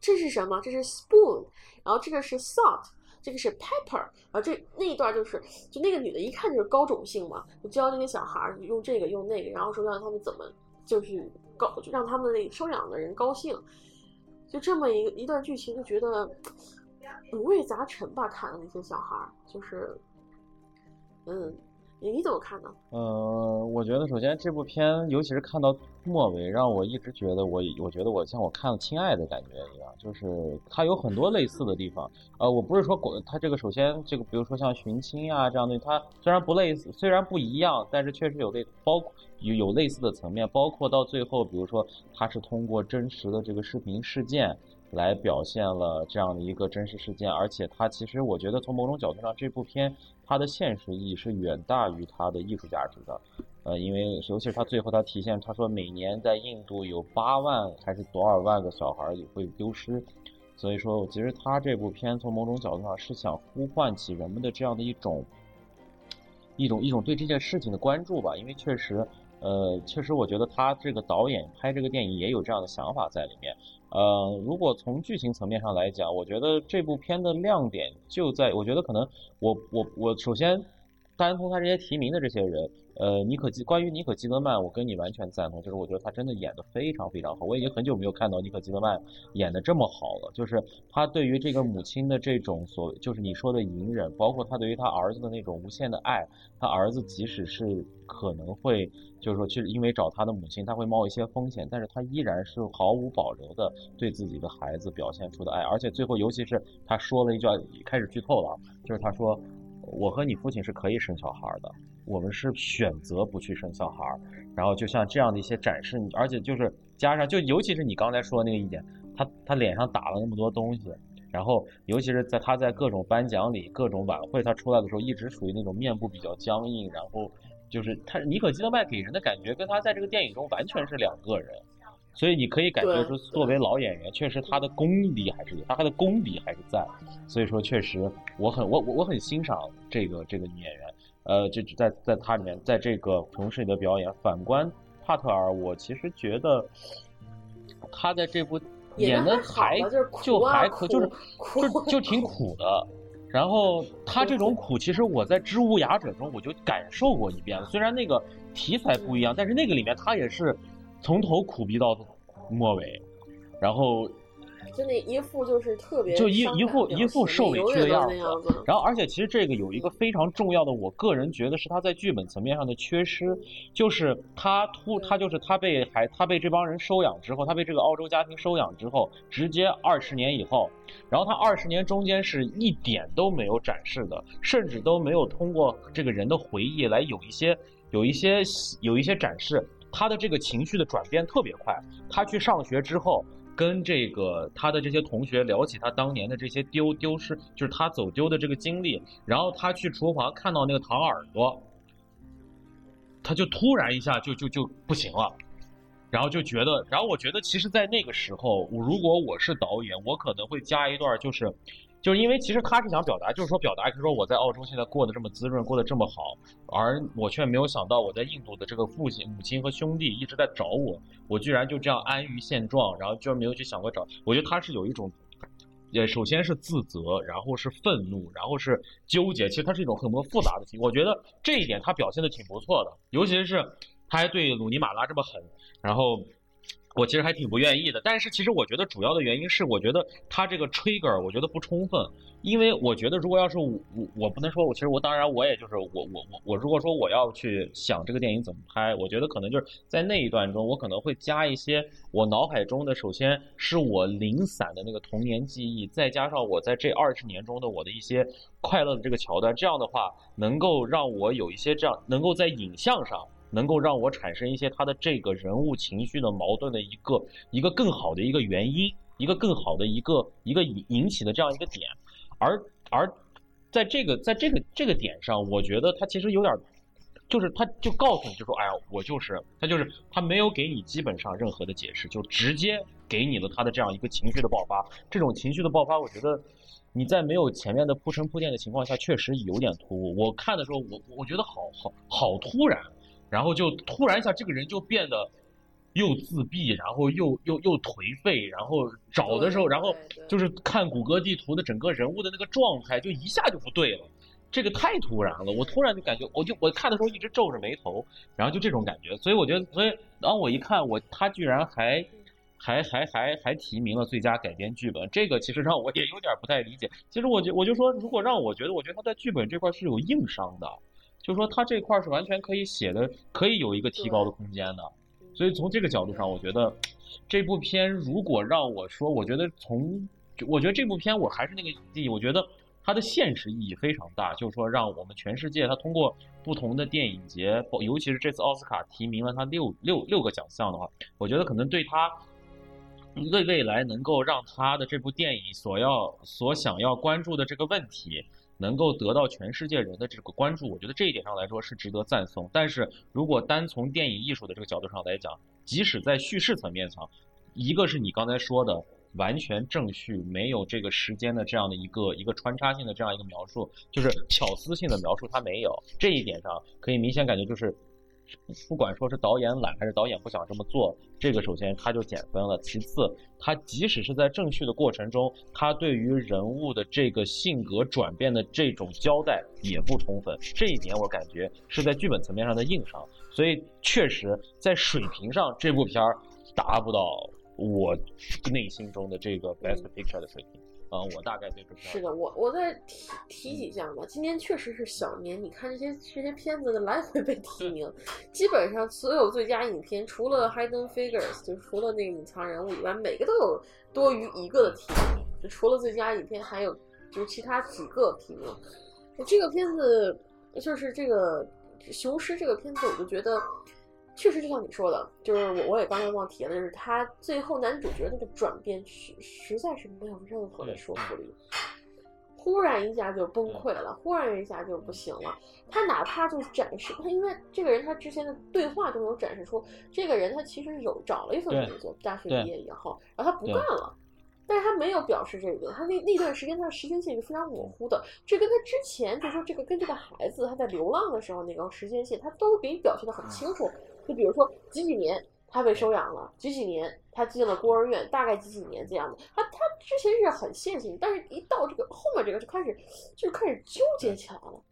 这是什么？这是 spoon，然后这个是 salt。这个是 Pepper，然后这那一段就是，就那个女的一看就是高种姓嘛，就教那些小孩用这个用那个，然后说让他们怎么就是高，就让他们那收养的人高兴，就这么一个一段剧情，就觉得五味杂陈吧，看的那些小孩儿，就是，嗯。你你怎么看呢？呃，我觉得首先这部片，尤其是看到末尾，让我一直觉得我，我觉得我像我看了《亲爱》的感觉一样，就是它有很多类似的地方。呃，我不是说它这个首先这个，比如说像寻亲啊这样的，它虽然不类似，虽然不一样，但是确实有类包括有有类似的层面，包括到最后，比如说它是通过真实的这个视频事件来表现了这样的一个真实事件，而且它其实我觉得从某种角度上，这部片。它的现实意义是远大于它的艺术价值的，呃，因为尤其是他最后他体现，他说每年在印度有八万还是多少万个小孩也会丢失，所以说其实他这部片从某种角度上是想呼唤起人们的这样的一种一种一种对这件事情的关注吧，因为确实。呃，确实，我觉得他这个导演拍这个电影也有这样的想法在里面。呃，如果从剧情层面上来讲，我觉得这部片的亮点就在，我觉得可能我我我首先单从他这些提名的这些人，呃，尼可基关于尼可基德曼，我跟你完全赞同，就是我觉得他真的演的非常非常好。我已经很久没有看到尼可基德曼演的这么好了，就是他对于这个母亲的这种所，就是你说的隐忍，包括他对于他儿子的那种无限的爱，他儿子即使是可能会，就是说，其实因为找他的母亲，他会冒一些风险，但是他依然是毫无保留的对自己的孩子表现出的爱，而且最后，尤其是他说了一句，开始剧透了，就是他说。我和你父亲是可以生小孩的，我们是选择不去生小孩儿。然后就像这样的一些展示，而且就是加上，就尤其是你刚才说的那个一点，他他脸上打了那么多东西，然后尤其是在他在各种颁奖礼、各种晚会他出来的时候，一直属于那种面部比较僵硬，然后就是他尼可基德曼给人的感觉跟他在这个电影中完全是两个人。所以你可以感觉说，作为老演员，确实他的功底还是有，他的功底还是在。所以说，确实我很我我我很欣赏这个这个女演员。呃，就在在它里面，在这个同事里的表演。反观帕特尔，我其实觉得他在这部演的还就还可就是就就挺苦的。*laughs* 然后他这种苦，其实我在《知无雅者》中我就感受过一遍了。虽然那个题材不一样，但是那个里面他也是。从头苦逼到末尾，然后就那一副就是特别就一一副一副受委屈的样子。然后，而且其实这个有一个非常重要的，我个人觉得是他在剧本层面上的缺失，就是他突他就是他被还他被这帮人收养之后，他被这个澳洲家庭收养之后，直接二十年以后，然后他二十年中间是一点都没有展示的，甚至都没有通过这个人的回忆来有一些有一些有一些展示。他的这个情绪的转变特别快。他去上学之后，跟这个他的这些同学聊起他当年的这些丢丢失，就是他走丢的这个经历。然后他去厨房看到那个糖耳朵，他就突然一下就就就不行了，然后就觉得，然后我觉得其实，在那个时候，如果我是导演，我可能会加一段，就是。就是因为其实他是想表达，就是说表达，就是说我在澳洲现在过得这么滋润，过得这么好，而我却没有想到我在印度的这个父亲、母亲和兄弟一直在找我，我居然就这样安于现状，然后居然没有去想过找。我觉得他是有一种，也首先是自责，然后是愤怒，然后是纠结，其实他是一种很多复杂的情。我觉得这一点他表现的挺不错的，尤其是他还对鲁尼马拉这么狠，然后。我其实还挺不愿意的，但是其实我觉得主要的原因是，我觉得他这个 trigger 我觉得不充分，因为我觉得如果要是我我我不能说，我其实我当然我也就是我我我我如果说我要去想这个电影怎么拍，我觉得可能就是在那一段中，我可能会加一些我脑海中的，首先是我零散的那个童年记忆，再加上我在这二十年中的我的一些快乐的这个桥段，这样的话能够让我有一些这样能够在影像上。能够让我产生一些他的这个人物情绪的矛盾的一个一个更好的一个原因，一个更好的一个一个引引起的这样一个点，而而在这个在这个这个点上，我觉得他其实有点，就是他就告诉你就说，哎呀，我就是他就是他没有给你基本上任何的解释，就直接给你了他的这样一个情绪的爆发。这种情绪的爆发，我觉得你在没有前面的铺陈铺垫的情况下，确实有点突兀。我看的时候，我我觉得好好好突然。然后就突然一下，这个人就变得又自闭，然后又又又颓废，然后找的时候，然后就是看谷歌地图的整个人物的那个状态，就一下就不对了。这个太突然了，我突然就感觉，我就我看的时候一直皱着眉头，然后就这种感觉。所以我觉得，所以当我一看，我他居然还还还还还提名了最佳改编剧本，这个其实让我也有点不太理解。其实我就我就说，如果让我觉得，我觉得他在剧本这块是有硬伤的。就说他这块是完全可以写的，可以有一个提高的空间的，所以从这个角度上，我觉得这部片如果让我说，我觉得从，我觉得这部片我还是那个意义，我觉得它的现实意义非常大，就是说让我们全世界，它通过不同的电影节，尤其是这次奥斯卡提名了他六六六个奖项的话，我觉得可能对他对未来能够让他的这部电影所要所想要关注的这个问题。能够得到全世界人的这个关注，我觉得这一点上来说是值得赞颂。但是如果单从电影艺术的这个角度上来讲，即使在叙事层面上，一个是你刚才说的完全正序，没有这个时间的这样的一个一个穿插性的这样一个描述，就是巧思性的描述，它没有这一点上可以明显感觉就是不管说是导演懒还是导演不想这么做，这个首先他就减分了。其次，他即使是在正序的过程中，他对于人物的这个性格转变的这种交代也不充分，这一点我感觉是在剧本层面上的硬伤。所以确实在水平上，这部片儿达不到我内心中的这个 best picture 的水平。啊，我大概对这是的，我我再提提几项吧。今年确实是小年，你看这些这些片子的来回被提名，基本上所有最佳影片除了 Hidden Figures，就除了那个隐藏人物以外，每个都有多余一个的提名。就除了最佳影片，还有就是其他几个提名。这个片子就是这个雄狮这个片子，我就觉得。确实，就像你说的，就是我我也刚才忘提了，就是他最后男主角那个转变，实实在是没有任何的说服力，忽然一下就崩溃了，忽然一下就不行了。他哪怕就是展示他，因为这个人他之前的对话都有展示出，这个人他其实有找了一份工作，大学毕业以后，然后他不干了，但是他没有表示这个，他那那段时间他的时间线是非常模糊的，这跟他之前就说这个跟这个孩子他在流浪的时候那个时间线，他都给你表现的很清楚。就比如说几几年他被收养了，几几年他进了孤儿院，大概几几年这样的。他他之前是很线性，但是一到这个后面这个就开始就开始纠结起来了。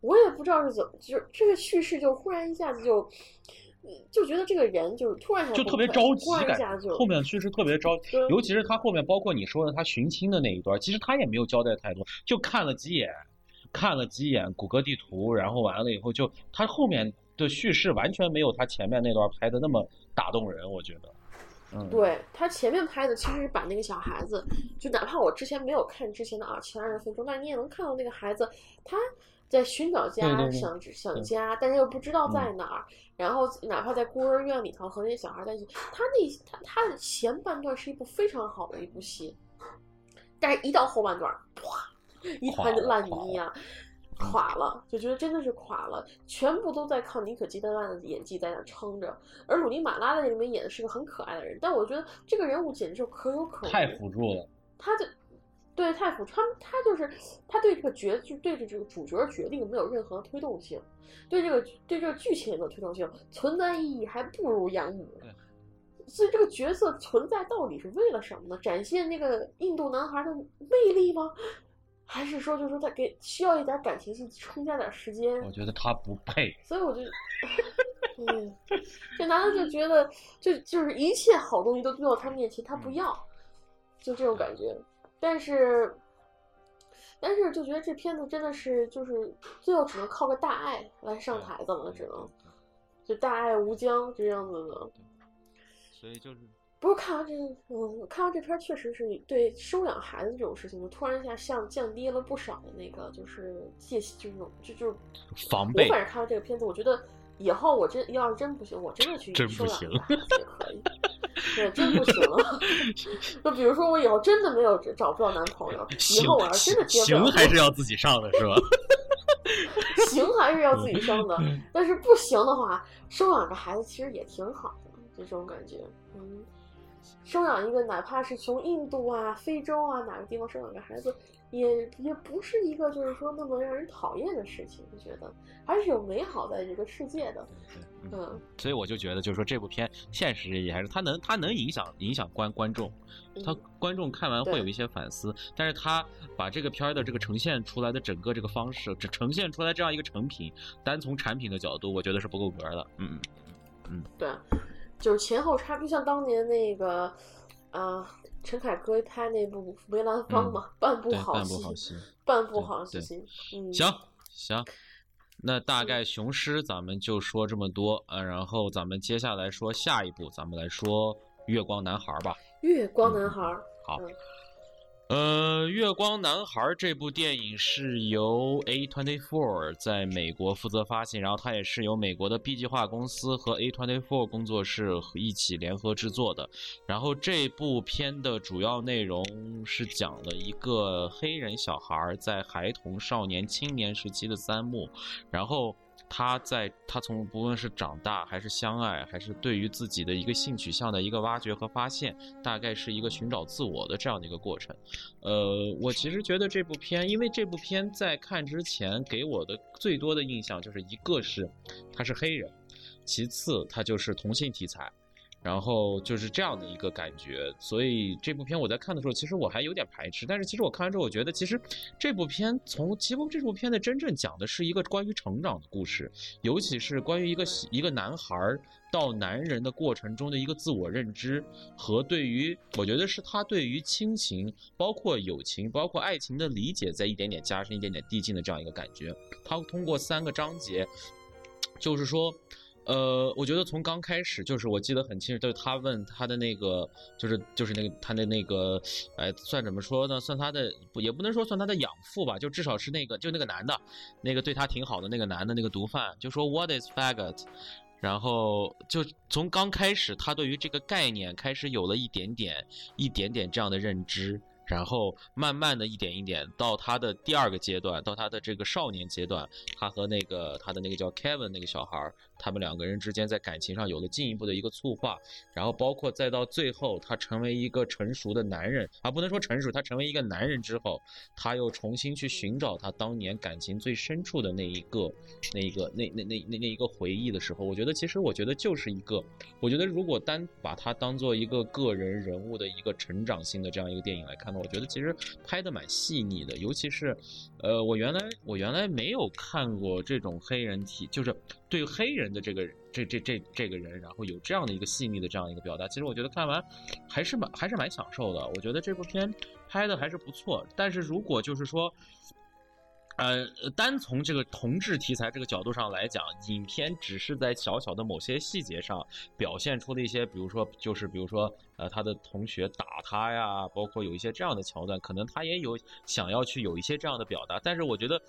我也不知道是怎么，就是这个叙事就忽然一下子就就觉得这个人就是突然就特别着急，感后面叙事特别着急，尤其是他后面包括你说的他寻亲的那一段，其实他也没有交代太多，就看了几眼，看了几眼谷歌地图，然后完了以后就他后面。的叙事完全没有他前面那段拍的那么打动人，我觉得。嗯，对他前面拍的其实是把那个小孩子，就哪怕我之前没有看之前的啊其他人分钟，但你也能看到那个孩子他在寻找家，想想家，但是又不知道在哪儿。然后哪怕在孤儿院里头和那些小孩在一起，他那他他的前半段是一部非常好的一部戏，但是一到后半段，哗，一团烂泥一样。垮了，就觉得真的是垮了，全部都在靠妮可基德曼的演技在那撑着，而鲁尼马拉在这里面演的是个很可爱的人，但我觉得这个人物简直就可有可无，太辅助了。他就对太辅他他就是他对这个角就对着这个主角决定没有任何推动性，对这个对这个剧情也没有推动性，存在意义还不如养母。所以这个角色存在到底是为了什么呢？展现那个印度男孩的魅力吗？还是说，就是说他给需要一点感情戏，充加点时间。我觉得他不配。所以我就，*laughs* 嗯，这男的就觉得，就就是一切好东西都丢到他面前，他不要，就这种感觉。但是，但是就觉得这片子真的是，就是最后只能靠个大爱来上台子了，只能，就大爱无疆这样子的。所以就是。不是看完这，嗯，看完这片确实是对收养孩子这种事情，就突然一下像降低了不少的那个，就是戒心，就是就就是防备。我反正看完这个片子，我觉得以后我真要是真不行，我真的去收养孩子也可以。对，真不行了。*laughs* 就比如说我以后真的没有找不到男朋友，以后我要真的结婚，行还是要自己上的是吧？*laughs* 行还是要自己生的，*laughs* 但是不行的话，收养个孩子其实也挺好的，就这种感觉，嗯。收养一个，哪怕是从印度啊、非洲啊哪个地方收养个孩子，也也不是一个就是说那么让人讨厌的事情。我觉得还是有美好在这个世界的。嗯，所以我就觉得，就是说这部片现实意义还是它能它能影响影响观观众，他观众看完会有一些反思。但是他把这个片儿的这个呈现出来的整个这个方式，只呈现出来这样一个成品，单从产品的角度，我觉得是不够格的。嗯嗯嗯，对。就是前后差，就像当年那个，啊，陈凯歌拍那部《梅兰芳》嘛，半部好戏，半部好戏。嗯，行行，那大概雄狮咱们就说这么多，呃，然后咱们接下来说下一步，咱们来说《月光男孩》吧。月光男孩，好。呃，《月光男孩》这部电影是由 A24 在美国负责发行，然后它也是由美国的 B 计划公司和 A24 工作室一起联合制作的。然后这部片的主要内容是讲了一个黑人小孩在孩童、少年、青年时期的三幕，然后。他在他从不论是长大还是相爱，还是对于自己的一个性取向的一个挖掘和发现，大概是一个寻找自我的这样的一个过程。呃，我其实觉得这部片，因为这部片在看之前给我的最多的印象就是一个是他是黑人，其次他就是同性题材。然后就是这样的一个感觉，所以这部片我在看的时候，其实我还有点排斥。但是其实我看完之后，我觉得其实这部片从其实这部片的真正讲的是一个关于成长的故事，尤其是关于一个一个男孩到男人的过程中的一个自我认知和对于，我觉得是他对于亲情、包括友情、包括爱情的理解，在一点点加深、一点点递进的这样一个感觉。他通过三个章节，就是说。呃，我觉得从刚开始就是我记得很清楚，就是他问他的那个，就是就是那个他的那个，哎，算怎么说呢？算他的也不能说算他的养父吧，就至少是那个就那个男的，那个对他挺好的那个男的那个毒贩，就说 What is faggot？然后就从刚开始，他对于这个概念开始有了一点点一点点这样的认知。然后慢慢的一点一点到他的第二个阶段，到他的这个少年阶段，他和那个他的那个叫 Kevin 那个小孩他们两个人之间在感情上有了进一步的一个促化。然后包括再到最后，他成为一个成熟的男人，啊，不能说成熟，他成为一个男人之后，他又重新去寻找他当年感情最深处的那一个、那一个、那那那那那一个回忆的时候，我觉得其实我觉得就是一个，我觉得如果单把它当做一个个人人物的一个成长性的这样一个电影来看。我觉得其实拍的蛮细腻的，尤其是，呃，我原来我原来没有看过这种黑人体，就是对黑人的这个这这这这个人，然后有这样的一个细腻的这样一个表达。其实我觉得看完还是蛮还是蛮享受的。我觉得这部片拍的还是不错，但是如果就是说。呃，单从这个同志题材这个角度上来讲，影片只是在小小的某些细节上表现出了一些，比如说，就是比如说，呃，他的同学打他呀，包括有一些这样的桥段，可能他也有想要去有一些这样的表达，但是我觉得。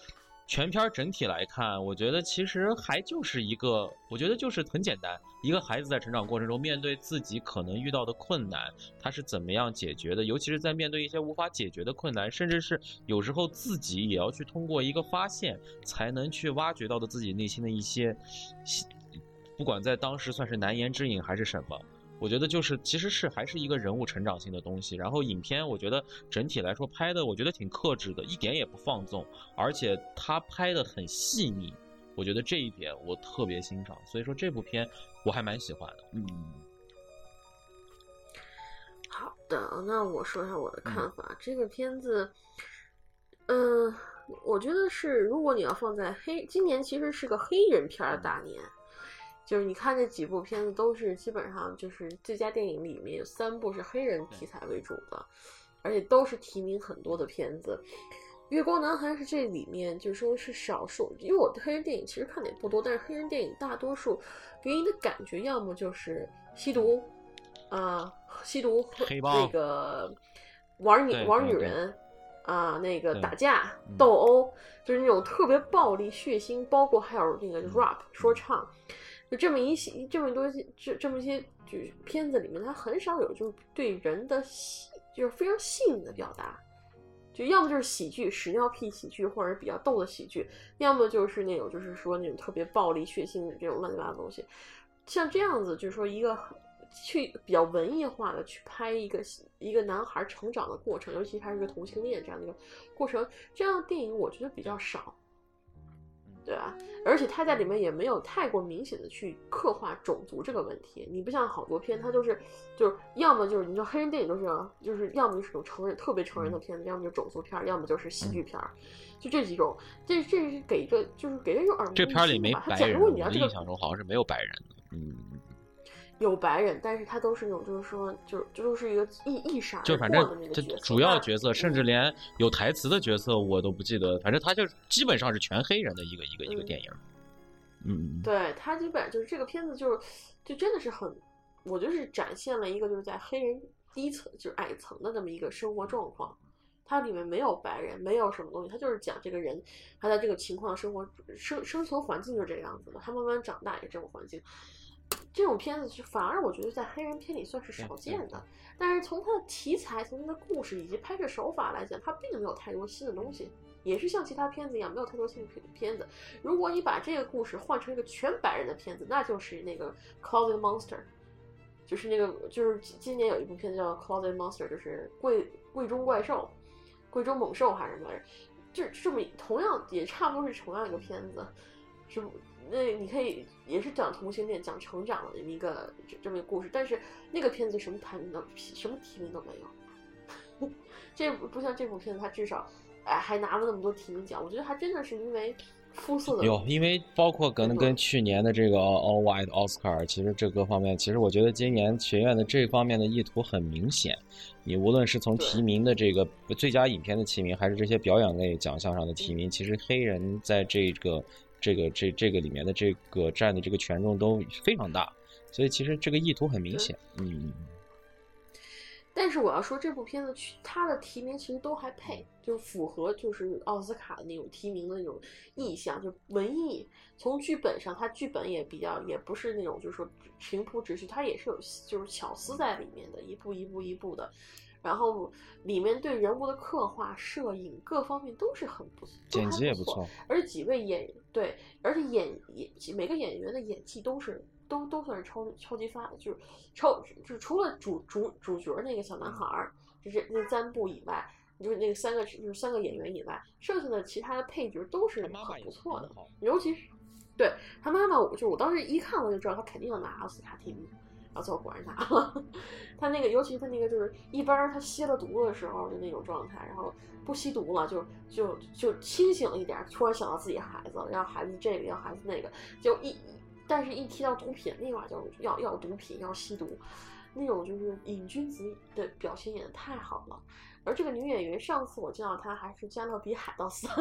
全片整体来看，我觉得其实还就是一个，我觉得就是很简单，一个孩子在成长过程中面对自己可能遇到的困难，他是怎么样解决的？尤其是在面对一些无法解决的困难，甚至是有时候自己也要去通过一个发现，才能去挖掘到的自己内心的一些，不管在当时算是难言之隐还是什么。我觉得就是，其实是还是一个人物成长性的东西。然后影片，我觉得整体来说拍的，我觉得挺克制的，一点也不放纵，而且他拍的很细腻。我觉得这一点我特别欣赏，所以说这部片我还蛮喜欢的。嗯，好的，那我说一下我的看法。这个片子，嗯，我觉得是，如果你要放在黑，今年其实是个黑人片的大年。就是你看这几部片子都是基本上就是最佳电影里面有三部是黑人题材为主的，而且都是提名很多的片子。月光男孩是这里面就说是少数，因为我对黑人电影其实看的也不多，但是黑人电影大多数给你的感觉要么就是吸毒啊，吸毒那个玩女玩女人啊，那个打架斗殴，就是那种特别暴力血腥，包括还有那个 rap 说唱。就这么一些，这么多这这么一些，就是片子里面，它很少有就是对人的细，就是非常细腻的表达，就要么就是喜剧屎尿屁喜剧，或者比较逗的喜剧，要么就是那种就是说那种特别暴力血腥的这种乱七八糟东西。像这样子，就是说一个去比较文艺化的去拍一个一个男孩成长的过程，尤其他是个同性恋这样的一个过程，这样的电影我觉得比较少。对吧？而且他在里面也没有太过明显的去刻画种族这个问题。你不像好多片，他就是，就是要么就是你说黑人电影都是，就是要么就是种成人特别成人的片子，要么就种族片，要么就是喜剧片，就这几种。这这是给一个就是给人一种耳目这片里没白人，我印象中好像是没有白人的，嗯。有白人，但是他都是那种，就是说，就就都是一个一一闪就反正这主要角色，甚至连有台词的角色我都不记得。反正他就基本上是全黑人的一个一个一个电影。嗯，对他基本上就是这个片子，就是就真的是很，我就是展现了一个就是在黑人低层就是矮层的这么一个生活状况。它里面没有白人，没有什么东西，它就是讲这个人他在这个情况生活生生存环境就是这样子的，他慢慢长大也这种环境。这种片子是反而我觉得在黑人片里算是少见的，但是从它的题材、从它的故事以及拍摄手法来讲，它并没有太多新的东西，也是像其他片子一样没有太多新的片子。如果你把这个故事换成一个全白人的片子，那就是那个《Closet Monster》，就是那个就是今年有一部片子叫《Closet Monster》，就是贵贵中怪兽、贵中猛兽还是什么来着？就这么同样也差不多是同样一个片子。是不？那你可以也是讲同性恋、讲成长的一个这这么一个故事，但是那个片子什么排名都什么提名都没有。*laughs* 这不像这部片子，它至少哎还拿了那么多提名奖，我觉得还真的是因为。肤色有，因为包括可能跟去年的这个 All White Oscar，其实这各方面，其实我觉得今年学院的这方面的意图很明显。你无论是从提名的这个最佳影片的提名，还是这些表演类奖项上的提名，其实黑人在这个这个这这个里面的这个占的这个权重都非常大，所以其实这个意图很明显。嗯。但是我要说，这部片子去它的提名其实都还配，就符合就是奥斯卡的那种提名的那种意向，就文艺。从剧本上，它剧本也比较，也不是那种就是说平铺直叙，它也是有就是巧思在里面的，一步一步一步的。然后里面对人物的刻画、摄影各方面都是很不错，剪辑也不错。而且几位演对，而且演演每个演员的演技都是。都都算是超超级发，就是超就是除了主主主角那个小男孩儿，就是那三部以外，就是那个三个就是三个演员以外，剩下的其他的配角都是很不错的，尤其是对他妈妈，我就我当时一看我就知道他肯定要拿奥斯卡提名，然后最后果然拿了。*laughs* 他那个尤其他那个就是一般他吸了毒的时候的那种状态，然后不吸毒了就就就清醒了一点，突然想到自己孩子，要孩子这个要孩子那个，就一。但是，一提到毒品，立马就要要毒品，要吸毒，那种就是瘾君子的表现演的太好了。而这个女演员，上次我见到她还是《加勒比海盗三》，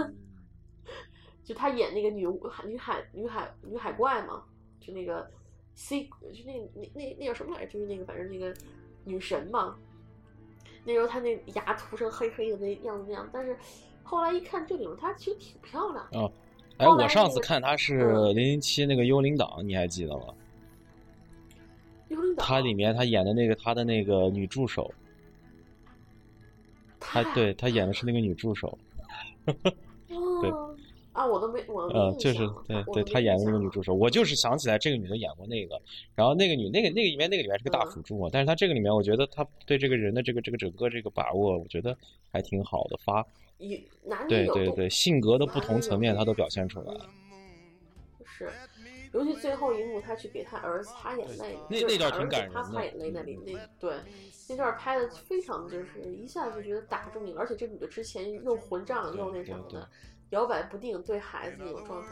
*laughs* 就她演那个女女海女海女海怪嘛，就那个 C，就那那那那叫什么来着？就是那个反正那个女神嘛。那时候她那牙涂成黑黑的那样子那样，但是后来一看这里面她其实挺漂亮。的。哎，我上次看她是零零七那个幽灵党，你还记得吗？幽灵党，他里面她演的那个她的那个女助手，她对她演的是那个女助手，*laughs* 对啊，我都没我呃，就是对对，他演的那个女助手，我就是想起来这个女的演过那个，然后那个女那个那个里面那个里面是个大辅助嘛，但是他这个里面我觉得他对这个人的这个这个整个这个把握，我觉得还挺好的，发。对对对，性格的不同层面，他都表现出来了。是，尤其最后一幕，他去给他儿子擦眼泪，那那段挺感人的。他擦眼泪那里，那对那段拍的非常，就是一下就觉得打中你了。而且这女的之前又混账又那什么的，摇摆不定，对孩子那种状态，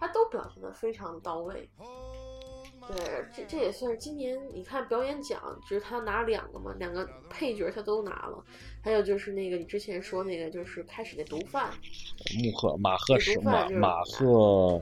他都表现的非常到位。对，这这也算是今年你看表演奖，就是他拿两个嘛，两个配角他都拿了。还有就是那个你之前说那个，就是开始那毒贩，穆赫马赫什马马赫，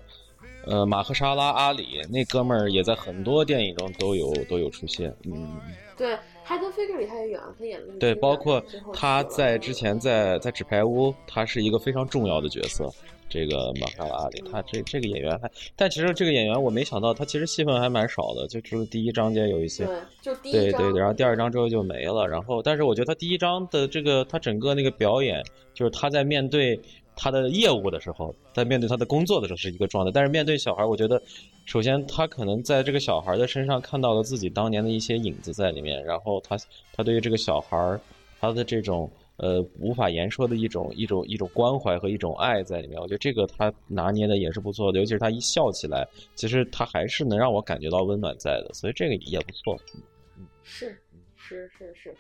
呃马赫沙拉阿里那哥们儿也在很多电影中都有都有出现。嗯，对，海德菲格里他也有，他演了。对，包括他在之前在在纸牌屋，他是一个非常重要的角色。这个马卡拉里，他这这个演员还，但其实这个演员我没想到，他其实戏份还蛮少的，就只有第一章节有一些，对，就第一对对对，然后第二章之后就没了。然后，但是我觉得他第一章的这个他整个那个表演，就是他在面对他的业务的时候，在面对他的工作的时候是一个状态，但是面对小孩，我觉得首先他可能在这个小孩的身上看到了自己当年的一些影子在里面，然后他他对于这个小孩他的这种。呃，无法言说的一种一种一种关怀和一种爱在里面，我觉得这个他拿捏的也是不错的，尤其是他一笑起来，其实他还是能让我感觉到温暖在的，所以这个也不错。嗯是是是是，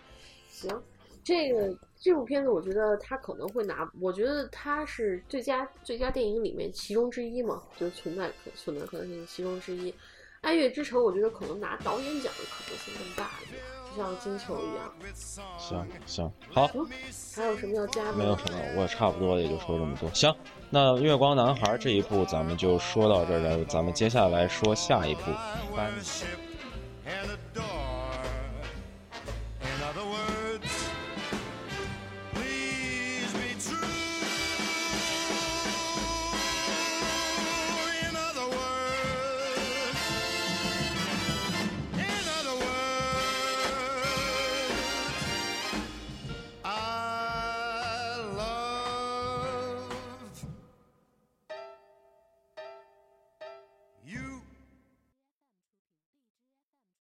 行，这个这部片子我觉得他可能会拿，我觉得他是最佳最佳电影里面其中之一嘛，就是存在可存在可能性其中之一。爱乐之城，我觉得可能拿导演奖的可能性更大一点，就像金球一样。行行好，还有什么要加的？没有什么，我差不多也就说这么多。行，那《月光男孩》这一部咱们就说到这儿了，咱们接下来说下一部。